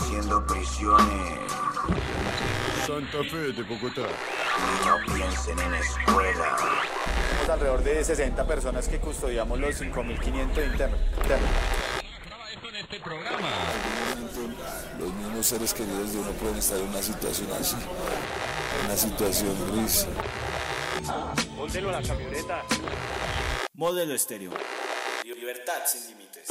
haciendo prisiones. Santa Fe de Bogotá. Y no piensen en escuela. Tenemos alrededor de 60 personas que custodiamos los 5.500 internos. Los mismos seres queridos de uno pueden estar en una situación así, una situación gris. Póntelo a la camioneta. Modelo estéreo. Libertad sin límites.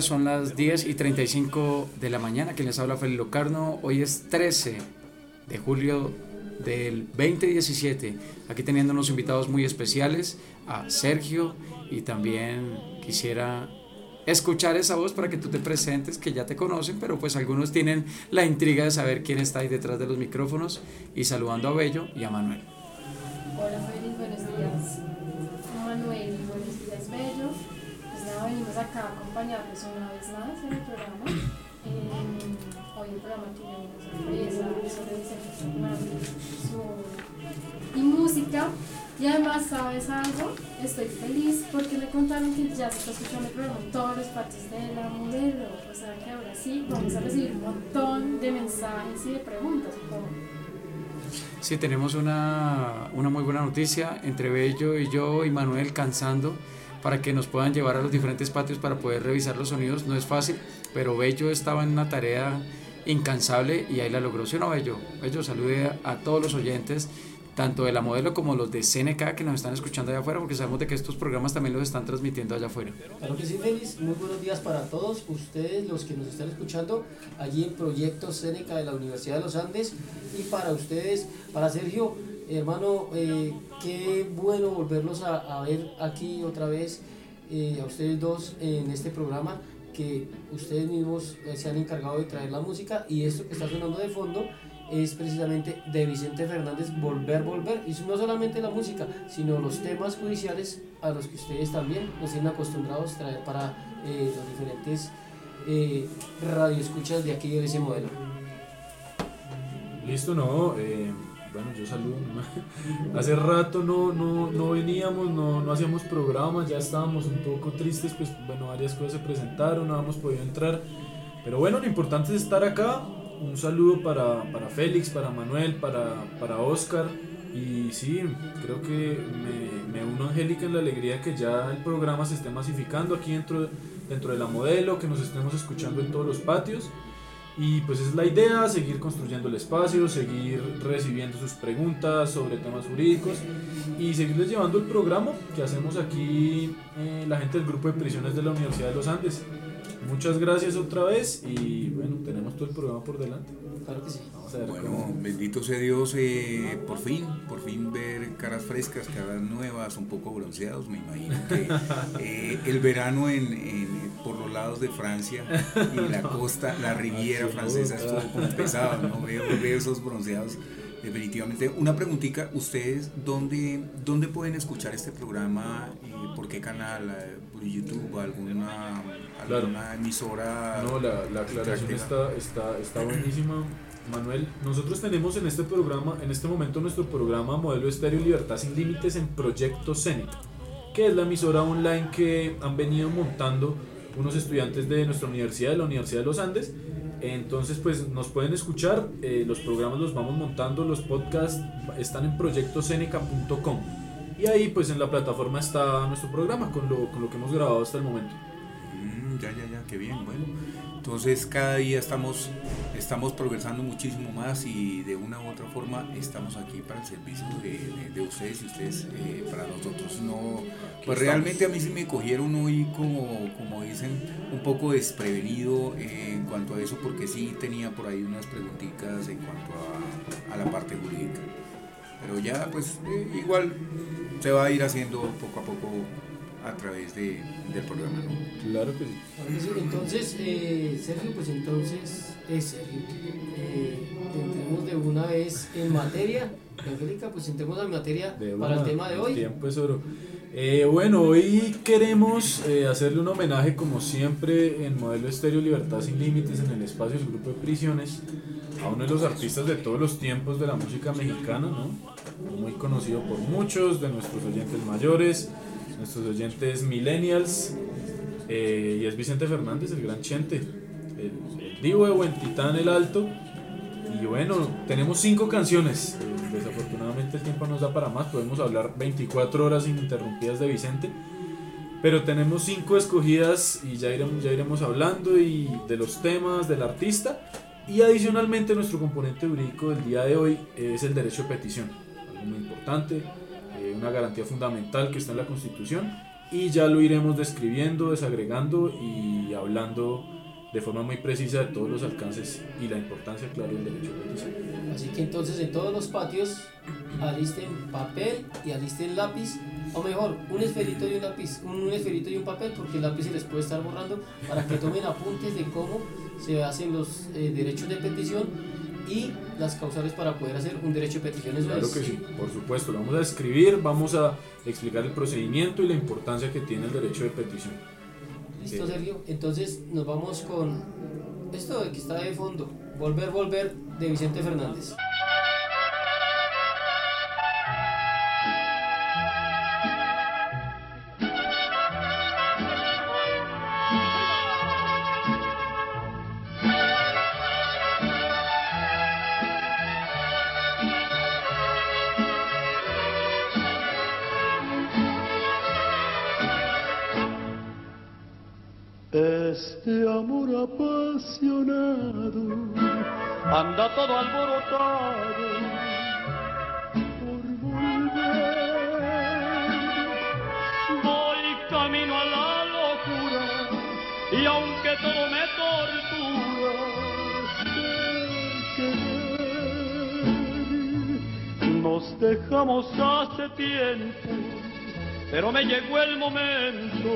Son las 10 y 35 de la mañana. Quien les habla Felipe Locarno. Hoy es 13 de julio del 2017. Aquí teniendo unos invitados muy especiales a Sergio y también quisiera escuchar esa voz para que tú te presentes, que ya te conocen, pero pues algunos tienen la intriga de saber quién está ahí detrás de los micrófonos y saludando a Bello y a Manuel. Hola acá acompañarles una vez más en el programa. Eh, hoy el programa tiene una sorpresa sobre Vicente Fernández su- y música. Y además, ¿sabes algo? Estoy feliz porque me contaron que ya se está escuchando el programa en todas las partes de la modelo. O sea que ahora sí vamos a recibir un montón de mensajes y de preguntas. como, Sí, tenemos una, una muy buena noticia entre Bello y yo y Manuel cansando para que nos puedan llevar a los diferentes patios para poder revisar los sonidos. No es fácil, pero Bello estaba en una tarea incansable y ahí la logró. ¿Sí no, Bello? Bello, salude a todos los oyentes, tanto de la modelo como los de CNK que nos están escuchando allá afuera, porque sabemos de que estos programas también los están transmitiendo allá afuera. Claro que sí. Muy buenos días para todos ustedes, los que nos están escuchando allí en Proyecto Seneca de la Universidad de los Andes. Y para ustedes, para Sergio, hermano, eh, qué bueno volverlos a, a ver aquí otra vez, eh, a ustedes dos en este programa, que ustedes mismos eh, se han encargado de traer la música. Y esto que está sonando de fondo es precisamente de Vicente Fernández Volver, Volver. Y no solamente la música, sino los temas judiciales a los que ustedes también nos tienen acostumbrados traer para eh, los diferentes radioescuchas de aquí de ese modelo. Listo, no. Bueno, yo saludo. Hace rato no, no, no veníamos, no, no hacíamos programas, ya estábamos un poco tristes, pues bueno, varias cosas se presentaron, no habíamos podido entrar. Pero bueno, lo importante es estar acá. Un saludo para, para Félix, para Manuel, para, para Oscar. Y sí, creo que me, me uno a Angélica en la alegría que ya el programa se esté masificando aquí dentro, dentro de la modelo, que nos estemos escuchando en todos los patios. Y pues es la idea, seguir construyendo el espacio, seguir recibiendo sus preguntas sobre temas jurídicos y seguirles llevando el programa que hacemos aquí eh, la gente del grupo de prisiones de la Universidad de los Andes. Muchas gracias otra vez y bueno, tenemos todo el programa por delante. Claro que sí. Vamos a ver Bueno, cómo- bendito sea Dios, eh, por fin, por fin ver caras frescas, caras nuevas, un poco bronceados, me imagino que eh, el verano en, en- por los lados de Francia y la costa, la riviera francesa estuvo como pesado, ¿no? Veo, veo esos bronceados, definitivamente. Una preguntita, ¿ustedes dónde, dónde pueden escuchar este programa? Eh, ¿Por qué canal? Eh, ¿Por YouTube? ¿Alguna, Claro. emisora? No, la, la aclaración está, está, está buenísima. Manuel, nosotros tenemos en este programa, en este momento nuestro programa Modelo Estéreo Libertad Sin Límites en Proyecto Seneca, que es la emisora online que han venido montando unos estudiantes de nuestra universidad, de la Universidad de los Andes. Entonces, pues nos pueden escuchar, eh, los programas los vamos montando, los podcasts están en proyectoseneca.com. Y ahí, pues en la plataforma está nuestro programa con lo, con lo que hemos grabado hasta el momento. Ya, ya, ya, qué bien, bueno. Entonces cada día estamos, estamos progresando muchísimo más y de una u otra forma estamos aquí para el servicio de, de- de ustedes y ustedes eh, para nosotros. No, pues realmente a mí sí me cogieron hoy como, como dicen, un poco desprevenido eh, en cuanto a eso porque sí tenía por ahí unas preguntitas en cuanto a, a la parte jurídica. Pero ya pues eh, igual se va a ir haciendo poco a poco a través de, del programa. ¿no? Claro que sí. Entonces, eh, Sergio, pues entonces, es Sergio. Eh, entremos de una vez en materia. Angélica, pues entremos en materia De para el tema de hoy. tiempo es oro. Eh, bueno, hoy queremos eh, hacerle un homenaje, como siempre, en Modelo Estéreo Libertad Sin Límites, en el espacio del Grupo de Prisiones, a uno de los artistas de todos los tiempos de la música mexicana, ¿no? Muy conocido por muchos de nuestros oyentes mayores, nuestros oyentes millennials, eh, y es Vicente Fernández, el gran Chente, el, el divo de Huentitán el Alto. Y bueno, tenemos cinco canciones. Desafortunadamente el tiempo nos da para más. Podemos hablar 24 horas ininterrumpidas de Vicente. Pero tenemos cinco escogidas y ya iremos, ya iremos hablando y de los temas, del artista. Y adicionalmente nuestro componente jurídico del día de hoy es el derecho de petición. Algo muy importante, una garantía fundamental que está en la Constitución. Y ya lo iremos describiendo, desagregando y hablando de forma muy precisa de todos los alcances y la importancia, claro, del derecho de petición. Así que entonces en todos los patios alisten papel y alisten lápiz, o mejor, un esferito y un lápiz, un esferito y un papel, porque el lápiz se les puede estar borrando, para que tomen apuntes de cómo se hacen los eh, derechos de petición y las causales para poder hacer un derecho de petición. Eso Claro que sí, por supuesto. Lo vamos a escribir, vamos a explicar el procedimiento y la importancia que tiene el derecho de petición. Listo, Sergio. Entonces nos vamos con esto que está de fondo, Volver, Volver, de Vicente Fernández. Apasionado anda todo alborotado por volver. Voy camino a la locura y aunque todo me tortura, de querer, nos dejamos hace tiempo, pero me llegó el momento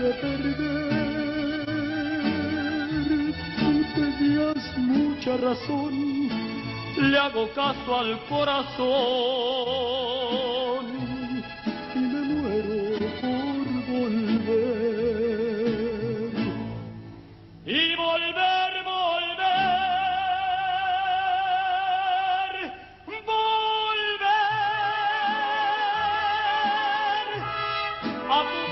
de perder. Tú tenías mucha razón, le hago caso al corazón y me muero por volver. Y volver, volver, volver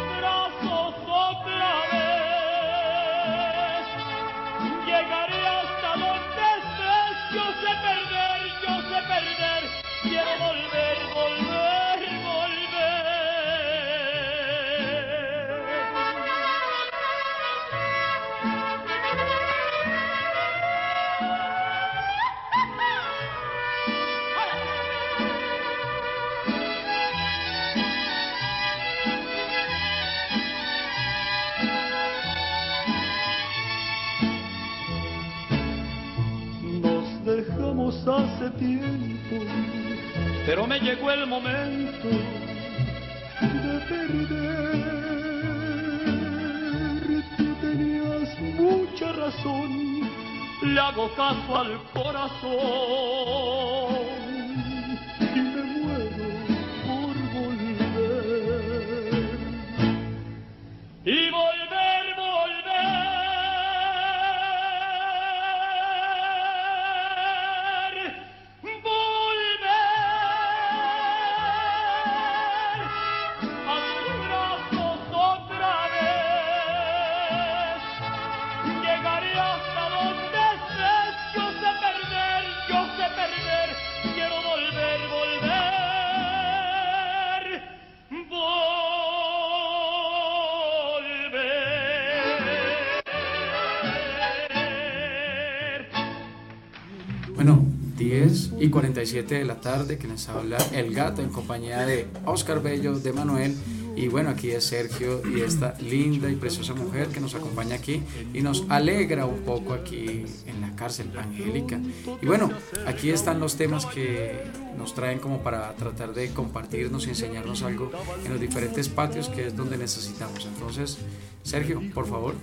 y 47 de la tarde, que les habla El Gato en compañía de Oscar Bello, de Manuel. Y bueno, aquí es Sergio y esta linda y preciosa mujer que nos acompaña aquí y nos alegra un poco aquí en la cárcel, Angélica. Y bueno, aquí están los temas que nos traen como para tratar de compartirnos y enseñarnos algo en los diferentes patios que es donde necesitamos. Entonces, Sergio, por favor.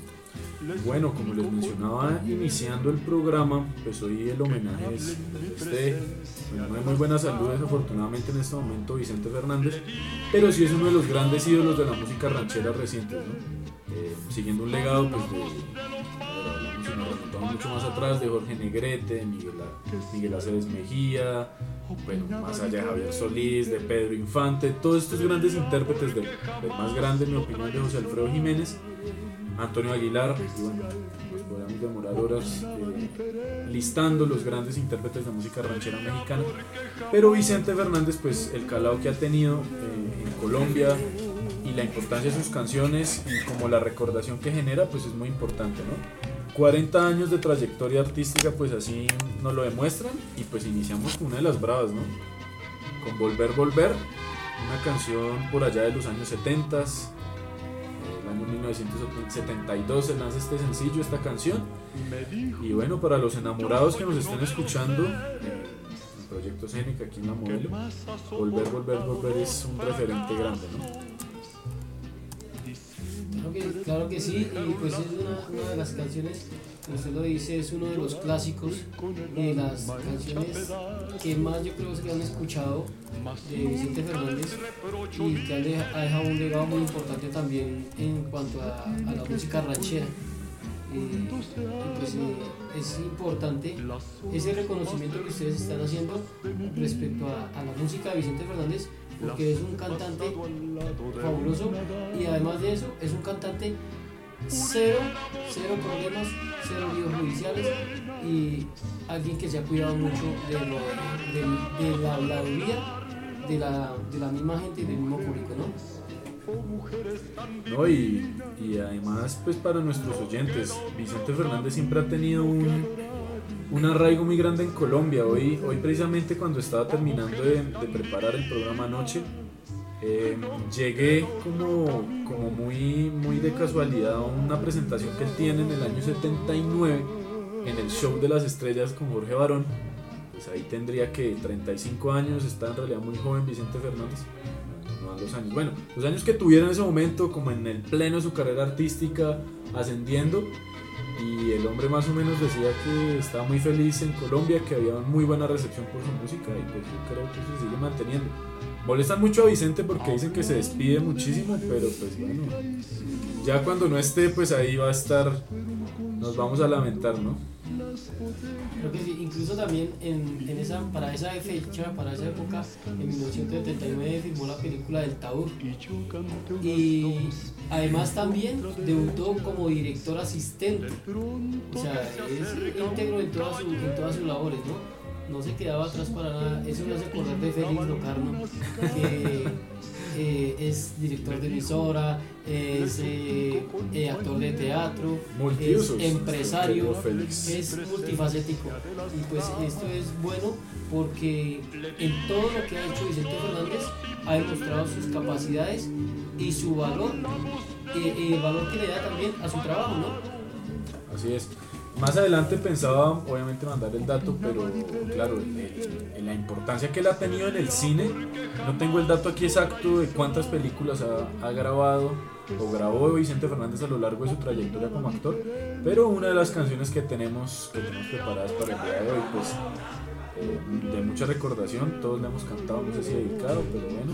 Bueno, como les mencionaba iniciando el programa, pues hoy el homenaje es este, bueno, muy buena salud desafortunadamente en este momento Vicente Fernández, pero sí es uno de los grandes ídolos de la música ranchera reciente, ¿no? Eh, siguiendo un legado pues de, mucho más atrás de Jorge Negrete, de Miguel, Miguel Aceves Mejía, bueno, más allá de Javier Solís, de Pedro Infante, todos estos grandes intérpretes del, del más grande en mi opinión de José Alfredo Jiménez Antonio Aguilar, bueno, demorar horas eh, listando los grandes intérpretes de música ranchera mexicana, pero Vicente Fernández, pues el calado que ha tenido eh, en Colombia y la importancia de sus canciones y como la recordación que genera, pues es muy importante, ¿no? 40 años de trayectoria artística, pues así nos lo demuestran y pues iniciamos con una de las bravas, ¿no? Con Volver, Volver, una canción por allá de los años 70 año 1972 se lanza este sencillo, esta canción. Y bueno, para los enamorados que nos estén escuchando, eh, el proyecto Cénica aquí en la modelo, Volver, Volver, Volver es un referente grande, ¿no? Claro que, sí, y pues es una, una de las canciones usted lo dice, es uno de los clásicos de las canciones que más yo creo que han escuchado de Vicente Fernández y que ha dejado un legado muy importante también en cuanto a, la música ranchera. Eh, pues, eh, es importante ese reconocimiento que ustedes están haciendo respecto a, a la música de Vicente Fernández porque es un cantante fabuloso y además de eso es un cantante cero, cero problemas, cero líos judiciales y alguien que se ha cuidado mucho de, de, la habladuría de la, de la misma gente y del mismo público, ¿no? No, y, y, además, pues para nuestros oyentes, Vicente Fernández siempre ha tenido un, un arraigo muy grande en Colombia. Hoy, hoy precisamente cuando estaba terminando de, de preparar el programa anoche, eh, llegué como, muy, de casualidad a una presentación que él tiene en el año 79 en el Show de las Estrellas con Jorge Barón. Pues ahí tendría que 35 años, está en realidad muy joven Vicente Fernández. No los años. Bueno, los años que tuviera en ese momento, como en el pleno de su carrera artística, ascendiendo. Y el hombre más o menos decía que estaba muy feliz en Colombia, que había muy buena recepción por su música y pues yo creo que se sigue manteniendo. Molestan mucho a Vicente porque dicen que se despide muchísimo, pero pues bueno, ya cuando no esté, pues ahí va a estar, nos vamos a lamentar, ¿no? Creo que sí, incluso también en, en esa, para esa fecha, para esa época, en 1979 filmó la película del Taur. Y además también debutó como director asistente. O sea, es íntegro en todas, en todas sus labores, ¿no? No se quedaba atrás para nada. Eso me hace acordar de Félix Locarno, que eh, es director de emisora, es eh, eh, actor de teatro, es empresario, es multifacético. Y pues esto es bueno porque en todo lo que ha hecho Vicente Fernández ha demostrado sus capacidades y su valor, el valor que le da también a su trabajo, ¿no? Así es. Más adelante pensaba, obviamente, mandar el dato, pero claro, en la importancia que él ha tenido en el cine, no tengo el dato aquí exacto de cuántas películas ha, grabado o grabó Vicente Fernández a lo largo de su trayectoria como actor, pero una de las canciones que tenemos, que tenemos preparadas para el día de hoy, pues eh, de mucha recordación, todos le hemos cantado, no sé si dedicado, pero bueno,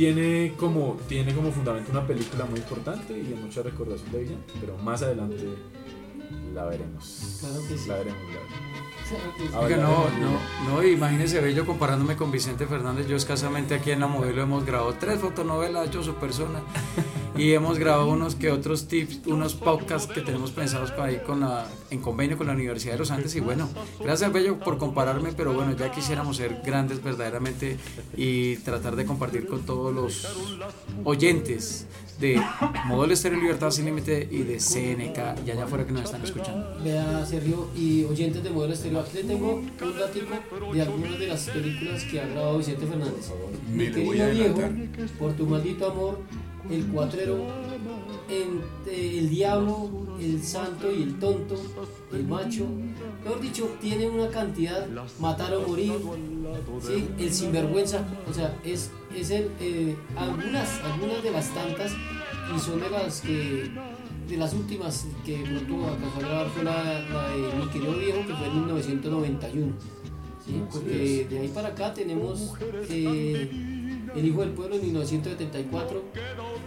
tiene como, tiene como fundamento una película muy importante y de mucha recordación de Vicente, pero más adelante la veremos. Claro que sí. La veremos, la no, no, no, imagínese Bello comparándome con Vicente Fernández. Yo escasamente aquí en la modelo hemos grabado tres fotonovelas, yo su persona. Y hemos grabado unos que otros tips, unos podcasts que tenemos pensados con ahí con la, en convenio con la Universidad de los Andes y bueno, gracias Bello por compararme, pero bueno, ya quisiéramos ser grandes verdaderamente y tratar de compartir con todos los oyentes de Modelo Estéreo Libertad Sin Límite y de CNK y allá afuera que nos están escuchando. Vea, Sergio, y oyentes de Modelo Estéreo, aquí le tengo un datico de algunas de las películas que ha grabado Vicente Fernández. Mi querido viejo, por tu maldito amor, El Cuatrero, El Diablo, El Santo y el Tonto, El Macho. Mejor dicho, tiene una cantidad, Matar o Morir, ¿sí? El Sinvergüenza, o sea, es, es el, eh, algunas, algunas de las tantas y son de las que de las últimas que pronto alcanzó a grabar fue la, la de Mi querido viejo que fue en 1991 ¿sí? porque de ahí para acá tenemos eh, El hijo del pueblo en 1974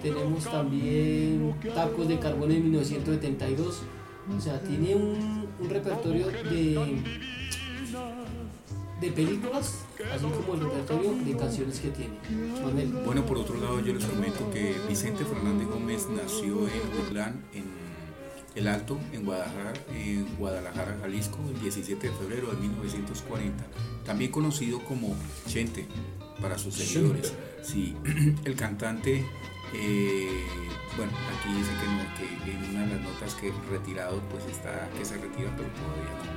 tenemos también Tacos de carbón en 1972 o sea tiene un, un repertorio de de películas así como el repertorio de canciones que tiene Manuel. Bueno, por otro lado, yo les comento que Vicente Fernández Gómez nació en Woodland, en El Alto, en Guadalajara, en Guadalajara, Jalisco, el 17 de febrero de 1940. También conocido como Chente para sus seguidores. Sí, el cantante, eh, bueno, aquí dice que, no, que en una de las notas que retirado, pues está que se retira, pero todavía no.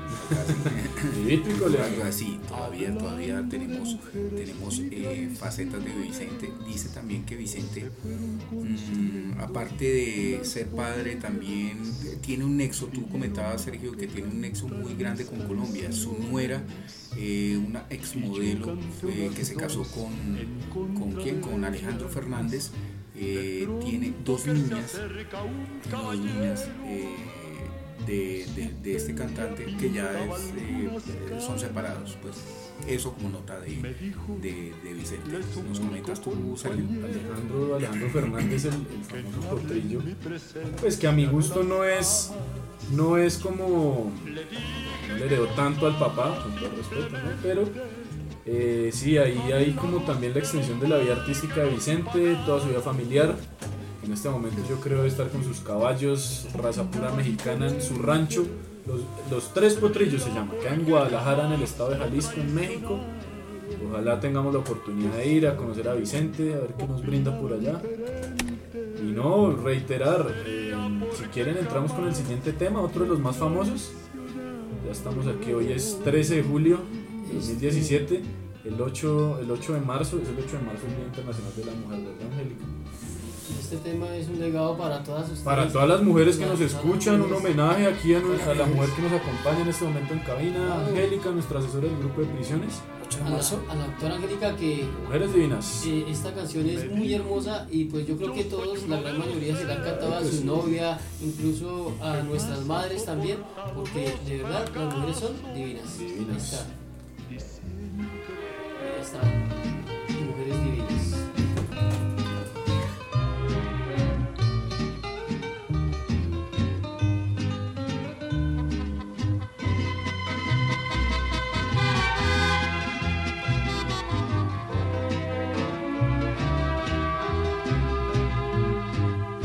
Algo así, todavía, todavía tenemos, tenemos eh, facetas de Vicente. Dice también que Vicente, mm, aparte de ser padre, también tiene un nexo, tú comentabas Sergio, que tiene un nexo muy grande con Colombia. Su nuera, eh, una exmodelo eh, que se casó con, ¿con quién? Con Alejandro Fernández. Eh, tiene dos niñas, dos niñas eh, de, de- este cantante que ya es, eh, eh, son separados. Pues eso como nota de, de, de Vicente. ¿Nos comentas tú, Sergio? Alejandro, Alejandro Fernández, el, famoso potrillo, pues que a mi gusto no es, no es como, no le heredó tanto al papá, con todo respeto, ¿no? pero eh, sí, ahí hay como también la extensión de la vida artística de Vicente, toda su vida familiar. En este momento yo creo estar con sus caballos, raza pura mexicana en su rancho. Los, Tres Potrillos se llama, queda en Guadalajara, en el estado de Jalisco, en México. Ojalá tengamos la oportunidad de ir a conocer a Vicente, a ver qué nos brinda por allá. Y no, reiterar, eh, si quieren entramos con el siguiente tema, otro de los más famosos. Ya estamos aquí, hoy es 13 de julio 2017, el 8, el 8 de marzo, es el 8 de marzo, el Día Internacional de la Mujer, ¿verdad, Angélica? Este tema es un legado para todas ustedes. Para todas las mujeres que nos escuchan, un homenaje aquí a, la mujer que nos acompaña en este momento en cabina, Angélica, nuestra asesora del grupo de prisiones. a la, a la doctora Angélica que Mujeres divinas. eh, esta canción es muy hermosa y pues yo creo que todos, la gran mayoría se la han cantado a su novia, incluso a nuestras madres también, porque de verdad las mujeres son divinas. Divinas.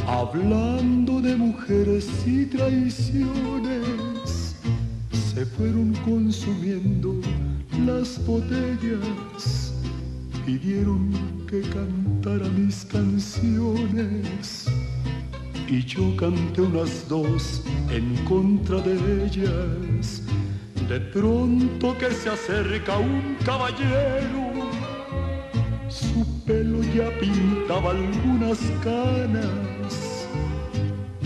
Hablando de mujeres y traiciones, se fueron consumiendo las botellas, pidieron que cantara mis canciones y yo canté unas dos en contra de ellas. De pronto que se acerca un caballero su pelo ya pintaba algunas canas.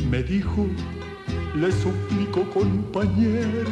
Me dijo, le suplico compañero,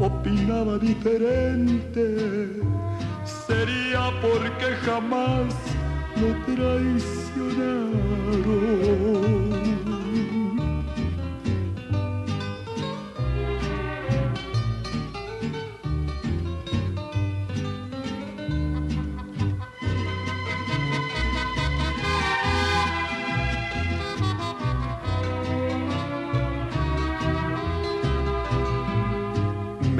opinaba diferente, sería porque jamás lo traicionaron.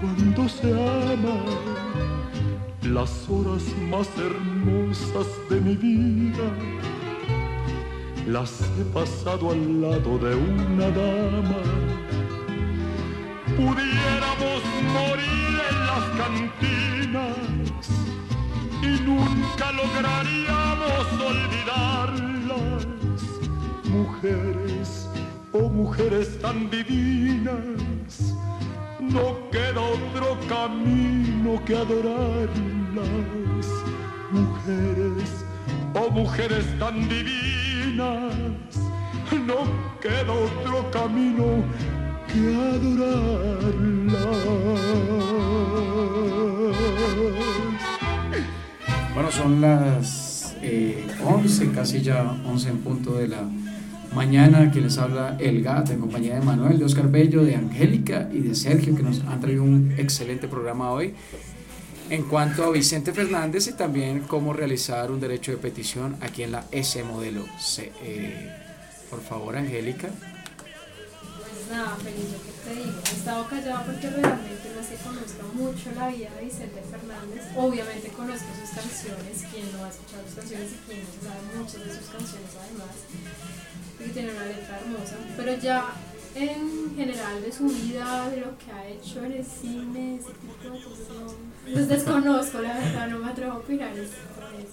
cuando se ama. Las horas más hermosas de mi vida las he pasado al lado de una dama. Pudiéramos morir en las cantinas y nunca lograríamos olvidarlas. Mujeres, oh mujeres tan divinas, no queda otro camino que adorarlas. Mujeres, oh mujeres tan divinas, no queda otro camino que adorarlas. Bueno, son las eh, 11, casi ya 11 en punto de la mañana. Quien les habla El Gato en compañía de Manuel, de Oscar Bello, de Angélica y de Sergio, que nos han traído un excelente programa hoy. En cuanto a Vicente Fernández y también cómo realizar un derecho de petición aquí en la S Modelo. C. Eh, por favor, Angélica. Pues nada, feliz, que te digo. He estado callada porque realmente no es que conozca mucho la vida de Vicente Fernández. Obviamente conozco sus canciones, quien no ha escuchado sus canciones y quien no sabe muchas de sus canciones además. Y tiene una letra hermosa. Pero ya en general de su vida, de lo que ha hecho en el cine, ese tipo de cosas, no, pues desconozco, la verdad, no me atrevo a opinar. eso.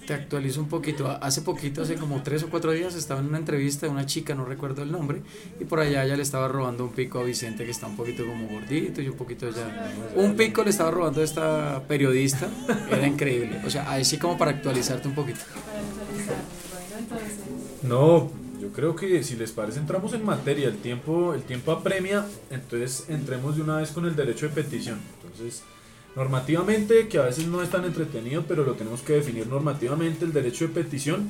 Te actualizo un poquito. Hace poquito, hace como tres o cuatro días, estaba en una entrevista de una chica, no recuerdo el nombre, y por allá ella le estaba robando un pico a Vicente, que está un poquito como gordito y un poquito ya. Un pico le estaba robando a esta periodista, era increíble. O sea, ahí sí como para actualizarte un poquito. Para actualizar. Bueno, entonces, No, yo creo que si les parece entramos en materia, el tiempo, el tiempo apremia, entonces entremos de una vez con el derecho de petición. Entonces, normativamente, que a veces no es tan entretenido, pero lo tenemos que definir normativamente, el derecho de petición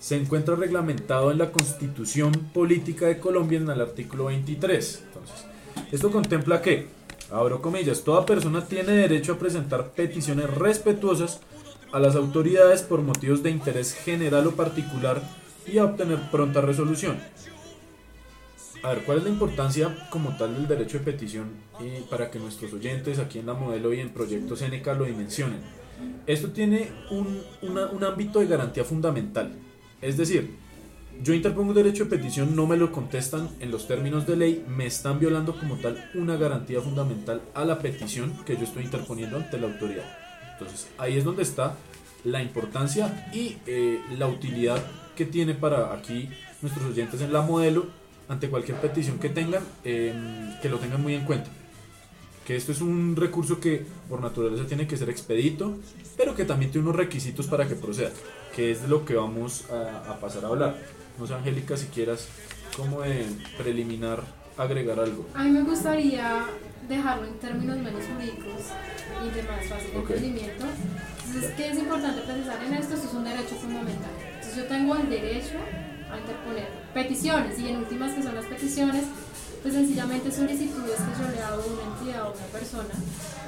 se encuentra reglamentado en la Constitución Política de Colombia en el artículo 23. Entonces, esto contempla que, abro comillas, toda persona tiene derecho a presentar peticiones respetuosas a las autoridades por motivos de interés general o particular y a obtener pronta resolución. A ver, ¿cuál es la importancia como tal del derecho de petición y para que nuestros oyentes aquí en la modelo y en Proyecto Seneca lo dimensionen? Esto tiene un, un ámbito de garantía fundamental. Es decir, yo interpongo un derecho de petición, no me lo contestan en los términos de ley, me están violando como tal una garantía fundamental a la petición que yo estoy interponiendo ante la autoridad. Entonces, ahí es donde está la importancia y eh, la utilidad que tiene para aquí nuestros oyentes en la modelo ante cualquier petición que tengan, eh, que lo tengan muy en cuenta. Que esto es un recurso que por naturaleza tiene que ser expedito, pero que también tiene unos requisitos para que proceda, que es de lo que vamos a, a pasar a hablar. No sé, Angélica, si quieras como de preliminar agregar algo. a mí me gustaría dejarlo en términos menos jurídicos y de más fácil Ok. entendimiento. Entonces, ¿qué es importante precisar en esto? Esto es un derecho fundamental. Entonces, yo tengo el derecho a interponer peticiones y en últimas que son las peticiones, pues sencillamente solicitudes que yo le hago a una entidad o a una persona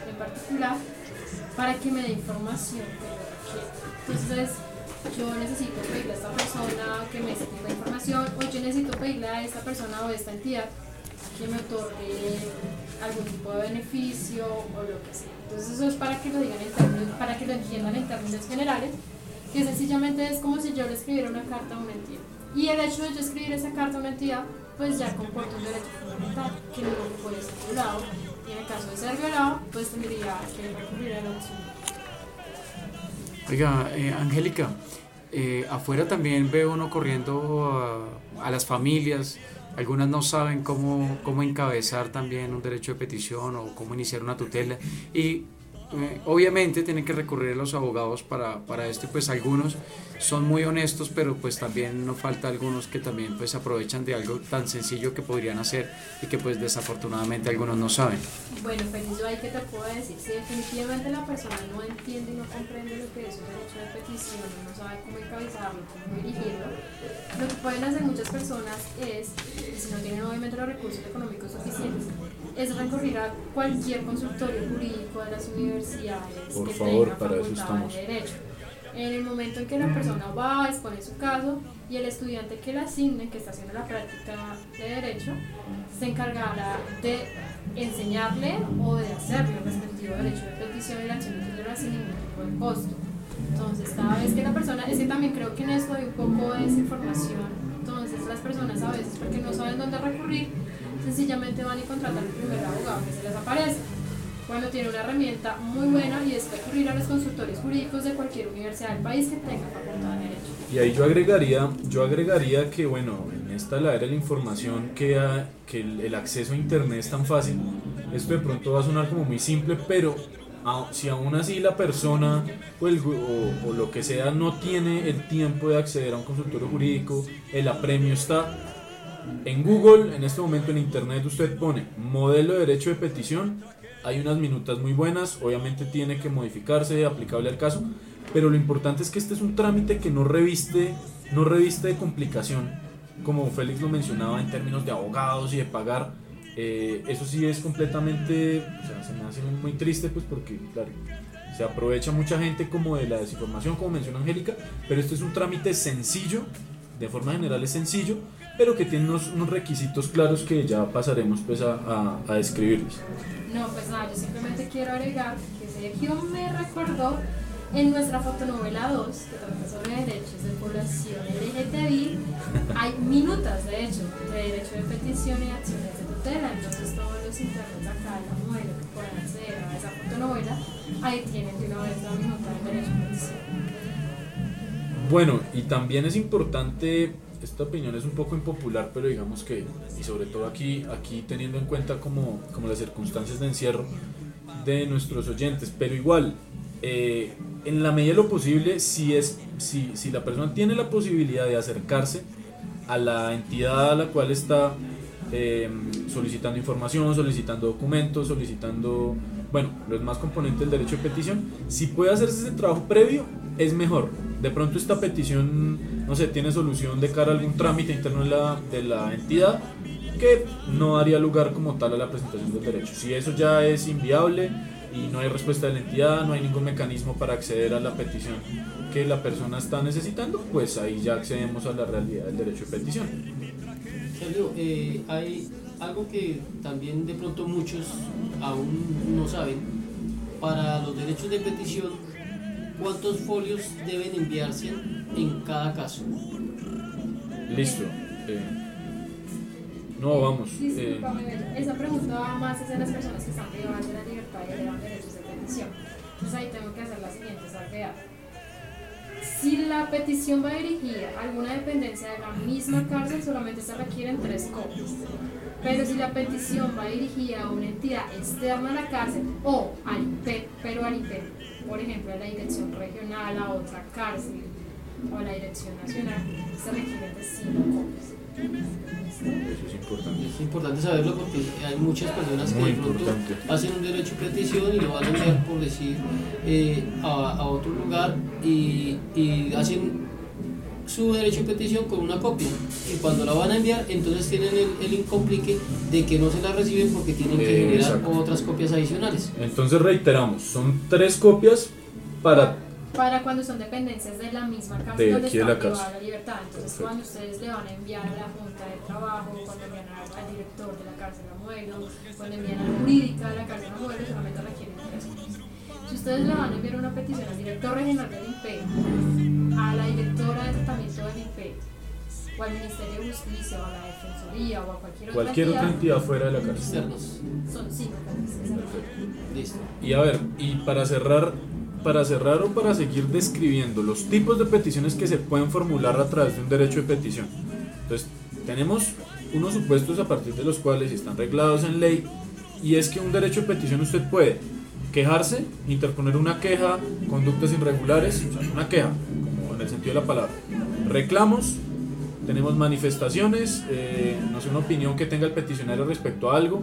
en particular para que me dé información que yo requiero. Entonces, yo necesito pedirle a esta persona que me esta información o yo necesito pedirle a esta persona o a esta entidad que me otorgue algún tipo de beneficio o lo que sea. Entonces eso es para que lo digan en términos, para que lo entiendan en términos generales, que sencillamente es como si yo le escribiera una carta a una entidad. Y el hecho de yo escribir esa carta a una entidad, pues ya comporta un derecho fundamental que no puede ser violado. Y en el caso de ser violado, pues tendría que recurrir a la opción. Oiga, eh, Angélica, eh, afuera también veo uno corriendo a, a las familias. Algunas no saben cómo, cómo encabezar también un derecho de petición o cómo iniciar una tutela. Y eh, obviamente tienen que recurrir a los abogados para, para esto, pues algunos son muy honestos, pero pues también no falta algunos que también pues aprovechan de algo tan sencillo que podrían hacer y que pues desafortunadamente algunos no saben. Bueno, Feliz, yo ahí que te puedo decir, si definitivamente la persona no entiende y no comprende lo que es un derecho de petición, no sabe cómo encabezarlo, cómo dirigirlo, lo que pueden hacer muchas personas es, si no tienen obviamente los recursos económicos suficientes, es recurrir a cualquier consultorio jurídico de las universidades Por que favor, tenga para eso estamos. de derecho. En el momento en que la persona va a exponer su caso y el estudiante que le asigne, que está haciendo la práctica de derecho, se encargará de enseñarle o de hacerle el respectivo derecho de petición y la acción de sin ningún tipo de costo. Entonces, cada vez que la persona, es que también creo que en esto hay un poco de desinformación. Entonces, las personas a veces, porque no saben dónde recurrir, sencillamente van y contratan al primer abogado que se les aparece. Cuando tiene una herramienta muy buena y es recurrir a los consultores jurídicos de cualquier universidad del país que tenga facultad de derecho. Y ahí yo agregaría, yo agregaría que bueno, en esta la era de la información que, ha- que el, el acceso a internet es tan fácil, esto de pronto va a sonar como muy simple, pero a- si aún así la persona o, el o- o lo que sea no tiene el tiempo de acceder a un consultorio jurídico, el apremio está en Google, en este momento en internet usted pone modelo de derecho de petición, hay unas minutas muy buenas, obviamente tiene que modificarse, aplicable al caso, pero lo importante es que este es un trámite que no reviste, no reviste de complicación, como Félix lo mencionaba en términos de abogados y de pagar. eh, eso sí es completamente, o sea, se me hace muy triste pues porque, claro, se aprovecha mucha gente como de la desinformación, como mencionó Angélica, pero este es un trámite sencillo, de forma general es sencillo, pero que tiene unos, unos requisitos claros que ya pasaremos pues a, a, a describirles. No, pues nada, yo simplemente quiero agregar que Sergio me recordó en nuestra fotonovela 2, que trata sobre derechos de población LGTBI, hay minutas de hecho de derecho de petición y acciones de tutela, entonces todos los internos acá de la modelo que puedan acceder a esa fotonovela, ahí tienen de una vez la minuta del derecho de petición. Bueno, y también es importante, esta opinión es un poco impopular, pero digamos que, y sobre todo aquí, aquí teniendo en cuenta como, como las circunstancias de encierro de nuestros oyentes, pero igual, eh, en la medida de lo posible, si, es, si, si la persona tiene la posibilidad de acercarse a la entidad a la cual está eh, solicitando información, solicitando documentos, solicitando, bueno, los más componentes del derecho de petición, si puede hacerse ese trabajo previo, es mejor. De pronto esta petición, no sé, tiene solución de cara a algún trámite interno de la, de la entidad que no daría lugar como tal a la presentación del derecho. Si eso ya es inviable y no hay respuesta de la entidad, no hay ningún mecanismo para acceder a la petición que la persona está necesitando, pues ahí ya accedemos a la realidad del derecho de petición. Sergio, eh, hay algo que también de pronto muchos aún no saben. Para los derechos de petición, ¿cuántos folios deben enviarse en cada caso? Listo. eh, no, vamos. eh, esa pregunta va más hacia las personas que están privadas de la libertad y elevan derechos de petición. Entonces ahí tengo que hacer la siguiente salvedad. Si la petición va dirigida a alguna dependencia de la misma cárcel, solamente se requieren tres copias. Pero si la petición va dirigida a una entidad externa a la cárcel o al IPEP, pero al IPEP, por ejemplo, a la dirección regional, a otra cárcel o a la dirección nacional, se requieren de cinco copias. Eso es importante. Es importante saberlo porque hay muchas personas que Muy de pronto importante. hacen un derecho de petición y lo van a enviar, por decir, eh, a, a otro lugar y, y hacen su derecho de petición con una copia. Y cuando la van a enviar, entonces tienen el, el incomplique de que no se la reciben porque tienen que Eh, generar exacto. otras copias adicionales. Entonces reiteramos, son tres copias para Para cuando son dependencias de la misma cárcel De donde aquí de está la la libertad. Entonces, Perfecto. cuando ustedes le van a enviar a la Junta de Trabajo, cuando envían al, director de la cárcel a modelo, cuando envían a la jurídica de la cárcel a modelo, solamente requieren tres copias. Si ustedes le van a enviar una petición al director regional del INPE, a la directora de tratamiento del INPE, o al Ministerio de Justicia, o a la Defensoría, o a cualquier otra cualquier otra entidad, entidad fuera de la cárcel. Externos. son cinco. Listo. Y a ver, y para cerrar, para cerrar o para seguir describiendo los tipos de peticiones que se pueden formular a través de un derecho de petición. Entonces, tenemos unos supuestos a partir de los cuales están reglados en ley y es que un derecho de petición usted puede quejarse, interponer una queja, conductas irregulares, o sea, una queja, el sentido de la palabra. Reclamos, tenemos manifestaciones, eh, no sé, una opinión que tenga el peticionario respecto a algo,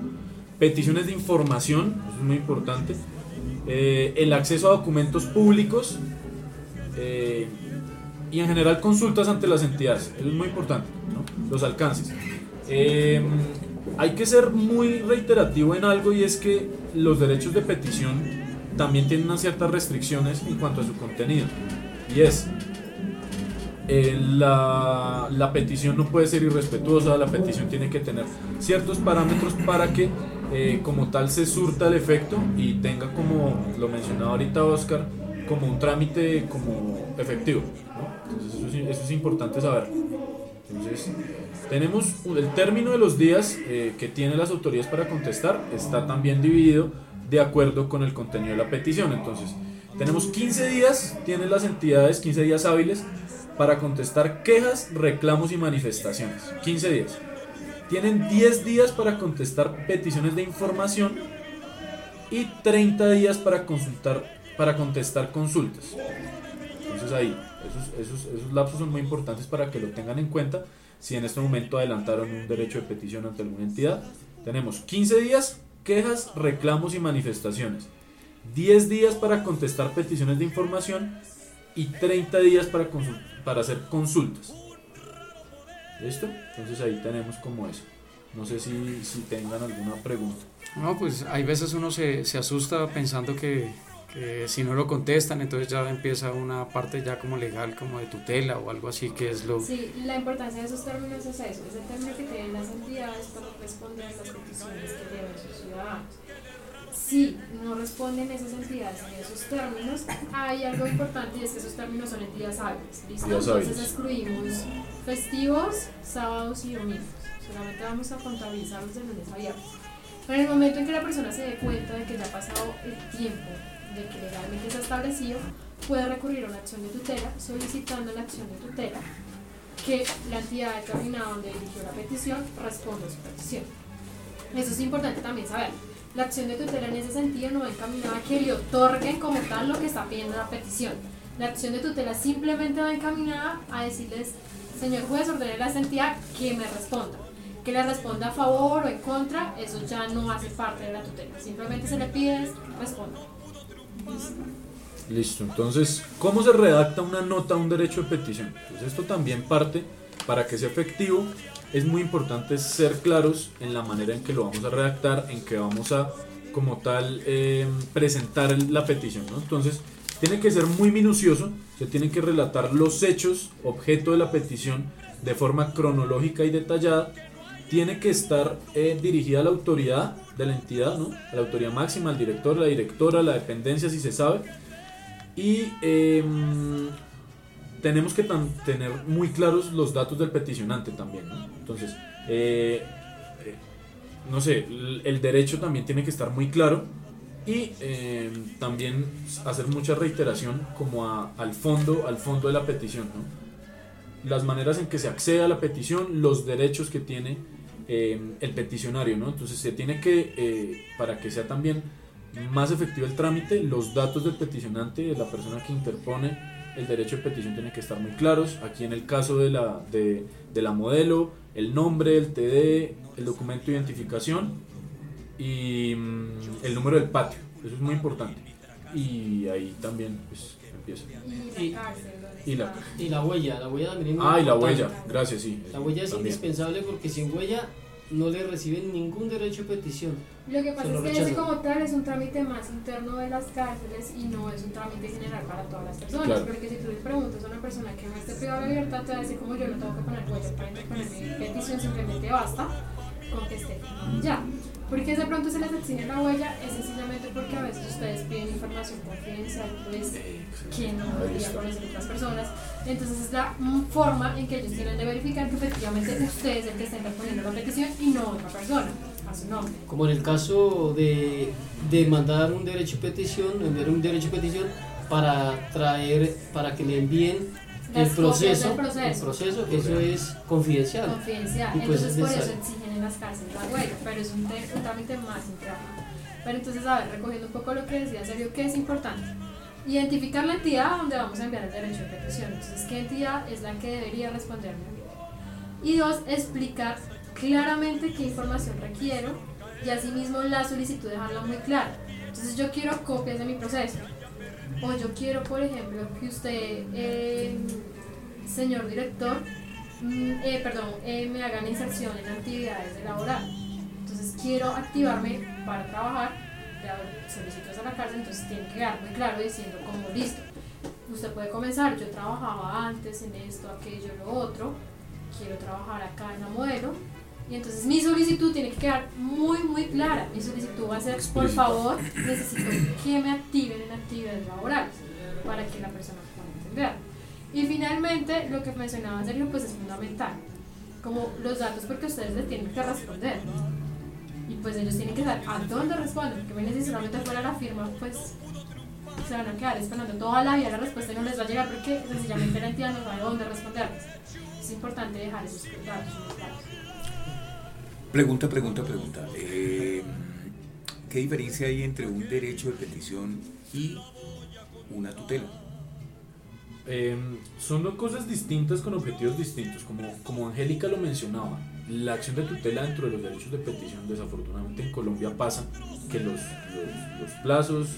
peticiones de información, eso es muy importante, eh, el acceso a documentos públicos eh, y en general consultas ante las entidades, eso es muy importante, ¿no? los alcances. Eh, hay que ser muy reiterativo en algo y es que los derechos de petición también tienen unas ciertas restricciones en cuanto a su contenido. Y es, eh, la, la petición no puede ser irrespetuosa, la petición tiene que tener ciertos parámetros para que eh, como tal se surta el efecto y tenga como lo mencionaba ahorita Oscar, como un trámite como efectivo. ¿no? Entonces eso, es- eso es importante saber. Entonces, tenemos el término de los días eh, que tienen las autoridades para contestar, está también dividido de acuerdo con el contenido de la petición. Entonces, tenemos 15 días, tienen las entidades, 15 días hábiles para contestar quejas, reclamos y manifestaciones. 15 días. Tienen 10 días para contestar peticiones de información y 30 días para consultar para contestar consultas. Entonces ahí, esos, esos, esos lapsos son muy importantes para que lo tengan en cuenta. Si en este momento adelantaron un derecho de petición ante alguna entidad, tenemos 15 días, quejas, reclamos y manifestaciones. 10 días para contestar peticiones de información y 30 días para, para hacer consultas. ¿Listo? Entonces ahí tenemos como eso. No sé si, si tengan alguna pregunta. No, pues hay veces uno se, se asusta pensando que, que si no lo contestan, entonces ya empieza una parte ya como legal, como de tutela o algo así, que es lo... Sí, la importancia de esos términos es eso, es el término que tienen las entidades para responder a las peticiones que llevan sus ciudadanos. Si no responden esas entidades en esos términos, hay algo importante y es que esos términos son entidades hábiles. ¿listo? Entonces hábiles. excluimos festivos, sábados y domingos. Solamente vamos a contabilizarlos de lunes a viernes. Pero en el momento en que la persona se dé cuenta de que ya ha pasado el tiempo de que legalmente se ha establecido, puede recurrir a una acción de tutela solicitando la acción de tutela que la entidad determinada donde dirigió la petición responda a su petición. Eso es importante también saber. La acción de tutela en ese sentido no va encaminada a que le otorguen como tal lo que está pidiendo la petición. La acción de tutela simplemente va encaminada a decirles, señor juez, ordene a esta entidad que me responda. Que le responda a favor o en contra, eso ya no hace parte de la tutela. Simplemente se le pide es responda. Listo, entonces, ¿cómo se redacta una nota a un derecho de petición? Pues esto también parte, para que sea efectivo, es muy importante ser claros en la manera en que lo vamos a redactar, en que vamos a, como tal, eh, presentar la petición, ¿no? Entonces, tiene que ser muy minucioso, se tienen que relatar los hechos, objeto de la petición, de forma cronológica y detallada, tiene que estar eh, dirigida a la autoridad de la entidad, ¿no? La autoridad máxima, al director, la directora, la dependencia, si se sabe, y em, tenemos que tan- tener muy claros los datos del peticionante también. ¿no? Entonces, eh, eh, no sé, el, derecho también tiene que estar muy claro y em, también hacer mucha reiteración como a- al fondo, al fondo de la petición. ¿no? Las maneras en que se accede a la petición, los derechos que tiene em, el peticionario. ¿no? Entonces se tiene que, eh, para que sea también más efectivo el trámite, los datos del peticionante, de la persona que interpone el derecho de petición tienen que estar muy claros. Aquí en el caso de la, de, de la modelo, el nombre, el TD, el documento de identificación y mm, el número del patio. Eso es muy importante. Y ahí también pues, empieza. Y la Y la, Y la huella, la huella también es muy ah, y la huella, gracias, sí. La huella es también. indispensable porque sin huella no le reciben ningún derecho de petición. Lo que pasa es que ese como tal es un trámite más interno de las cárceles y no es un trámite general para todas las personas. Claro. Porque si tú le preguntas a una persona que no esté privada de libertad, te va a decir como yo no tengo que poner huella para interponer mi petición, simplemente basta con que esté ya. ¿Por qué de pronto se les exige la huella? Es sencillamente porque a veces ustedes piden información confidencial pues, que no deberían conocer otras personas. Entonces es la forma en que ellos tienen de verificar que efectivamente usted es el que está interponiendo la petición y no otra persona, a su nombre. Como en el caso de, de mandar un derecho de petición, enviar un derecho de petición para traer, para que le envíen el proceso, proceso. el proceso, eso es confidencial. confidencial. Y pues Entonces es por eso en las cárceles la huella, pero es un, un trámite más interno. Pero entonces, a ver, recogiendo un poco lo que decía Sergio, ¿qué es importante? Identificar la entidad a donde vamos a enviar el derecho de petición. Entonces, ¿qué entidad es la que debería responderme? Y dos, explicar claramente qué información requiero y asimismo la solicitud dejarla muy clara. Entonces, yo quiero copias de mi proceso. O yo quiero, por ejemplo, que usted, eh, señor director, eh, perdón, eh, me haga la inserción en actividades de laboral. Entonces quiero activarme para trabajar, ya solicitos a la cárcel, entonces tiene que quedar muy claro diciendo como listo. Usted puede comenzar, yo trabajaba antes en esto, aquello, lo otro, quiero trabajar acá en la modelo, y entonces mi solicitud tiene que quedar muy, muy clara. Mi solicitud va a ser, por favor, necesito que me activen en actividades laborales para que la persona pueda entender. Y finalmente, lo que mencionaba Sergio, pues es fundamental. Como los datos, porque ustedes les tienen que responder. Y pues ellos tienen que saber a dónde responden, porque ven si solamente fuera la firma, pues se van a quedar esperando toda la vida la respuesta y no les va a llegar porque sencillamente la entidad no sabe dónde responderles. Es importante dejar esos datos. Pregunta, pregunta, pregunta. Eh, ¿Qué diferencia hay entre un derecho de petición y una tutela? Eh, son dos cosas distintas con objetivos distintos, como, como Angélica lo mencionaba. La acción de tutela dentro de los derechos de petición, desafortunadamente en Colombia pasa que los, los, los plazos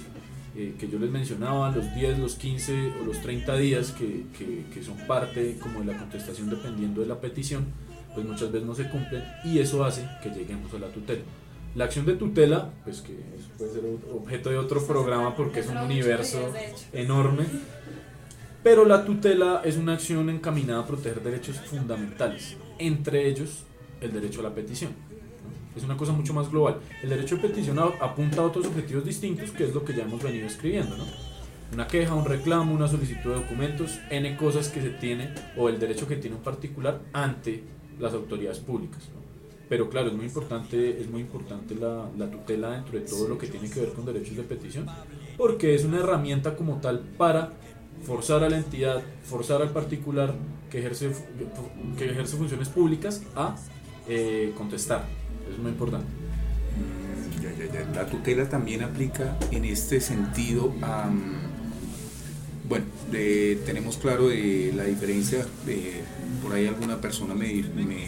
eh, que yo les mencionaba, los 10, los 15 o los 30 días que, que, que son parte como de la contestación dependiendo de la petición, pues muchas veces no se cumplen y eso hace que lleguemos a la tutela. La acción de tutela, pues que eso puede ser objeto de otro programa porque es un universo enorme, pero la tutela es una acción encaminada a proteger derechos fundamentales, entre ellos el derecho a la petición. Es una cosa mucho más global. El derecho de petición apunta a otros objetivos distintos, que es lo que ya hemos venido escribiendo. ¿no? Una queja, un reclamo, una solicitud de documentos, N cosas que se tiene, o el derecho que tiene un particular ante las autoridades públicas. ¿no? Pero claro, es muy importante, es muy importante la, la tutela dentro de todo lo que tiene que ver con derechos de petición, porque es una herramienta como tal para forzar a la entidad, forzar al particular que ejerce, que ejerce funciones públicas a eh, contestar. Es muy importante. Ya. La tutela también aplica en este sentido a... mm, Bueno, de- tenemos claro de la diferencia, de, por ahí alguna persona me, me,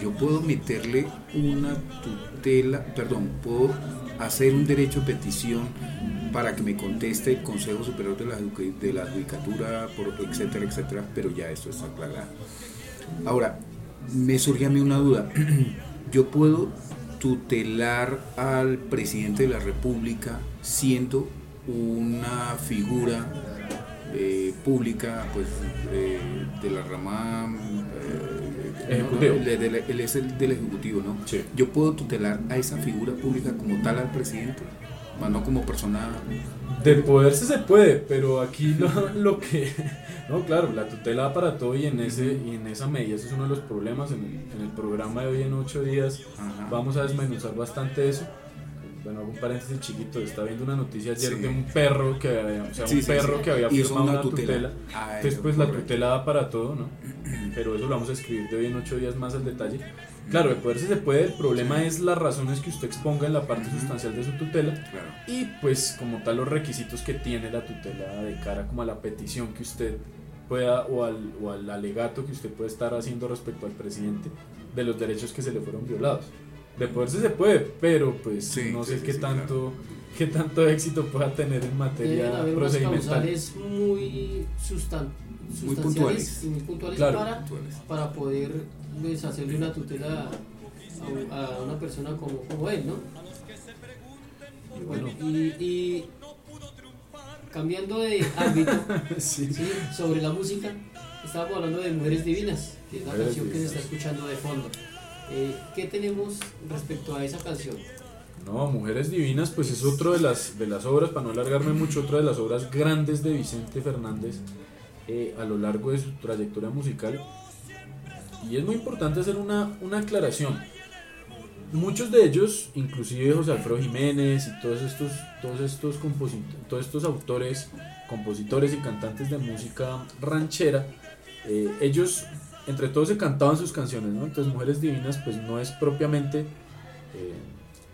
yo puedo meterle una tutela, perdón, puedo hacer un derecho de petición para que me conteste el Consejo Superior de la, de la Judicatura, por, etcétera, etcétera, pero ya esto está aclarado. Ahora, me surge a mí una duda. Yo puedo tutelar al presidente de la República siendo una figura eh, pública pues eh, de la rama eh, Ejecutivo. no, de- de la- él es el del ejecutivo no yo puedo tutelar a esa figura pública como tal al presidente más no como persona De poderse se puede, pero aquí lo, lo que... No, claro, la tutela para todo y en, ese, y en esa medida ese es uno de los problemas. En el, en el programa de hoy en ocho días vamos a desmenuzar bastante eso. Bueno, hago un paréntesis chiquito. Estaba viendo una noticia ayer Sí. de un perro que había, o sea, Sí, un sí, perro que había firmado una una tutela. tutela. Ah, Entonces, eso, pues la tutela da para todo, ¿no? Pero eso lo vamos a escribir de hoy en ocho días más al detalle. Claro, de poderse se puede, el problema es las razones que usted exponga en la parte sustancial de su tutela y pues como tal los requisitos que tiene la tutela de cara como a la petición que usted pueda o al, o al alegato que usted puede estar haciendo respecto al presidente de los derechos que se le fueron violados. De poderse se puede, pero pues no sé qué tanto qué tanto éxito pueda tener en materia haber unas procedimental. causales muy sustan Muy sustanciales puntuales. y muy puntuales Claro. para, para poder pues, hacerle una tutela a, a una persona como, como él, ¿no? Y bueno, y, y cambiando de ámbito Sí. ¿sí? sobre la música, estábamos hablando de Mujeres Divinas, que es la Mujeres canción que se está escuchando de fondo. Eh, ¿Qué tenemos respecto a esa canción? No, Mujeres Divinas, pues es otra de las, de las obras, para no alargarme mucho, otra de las obras grandes de Vicente Fernández eh, a lo largo de su trayectoria musical. Y es muy importante hacer una, una aclaración. Muchos de ellos, inclusive José Alfredo Jiménez y todos estos, todos estos, todos estos autores, compositores y cantantes de música ranchera, eh, ellos entre todos se cantaban sus canciones, ¿no? Entonces Mujeres Divinas pues no es propiamente... eh,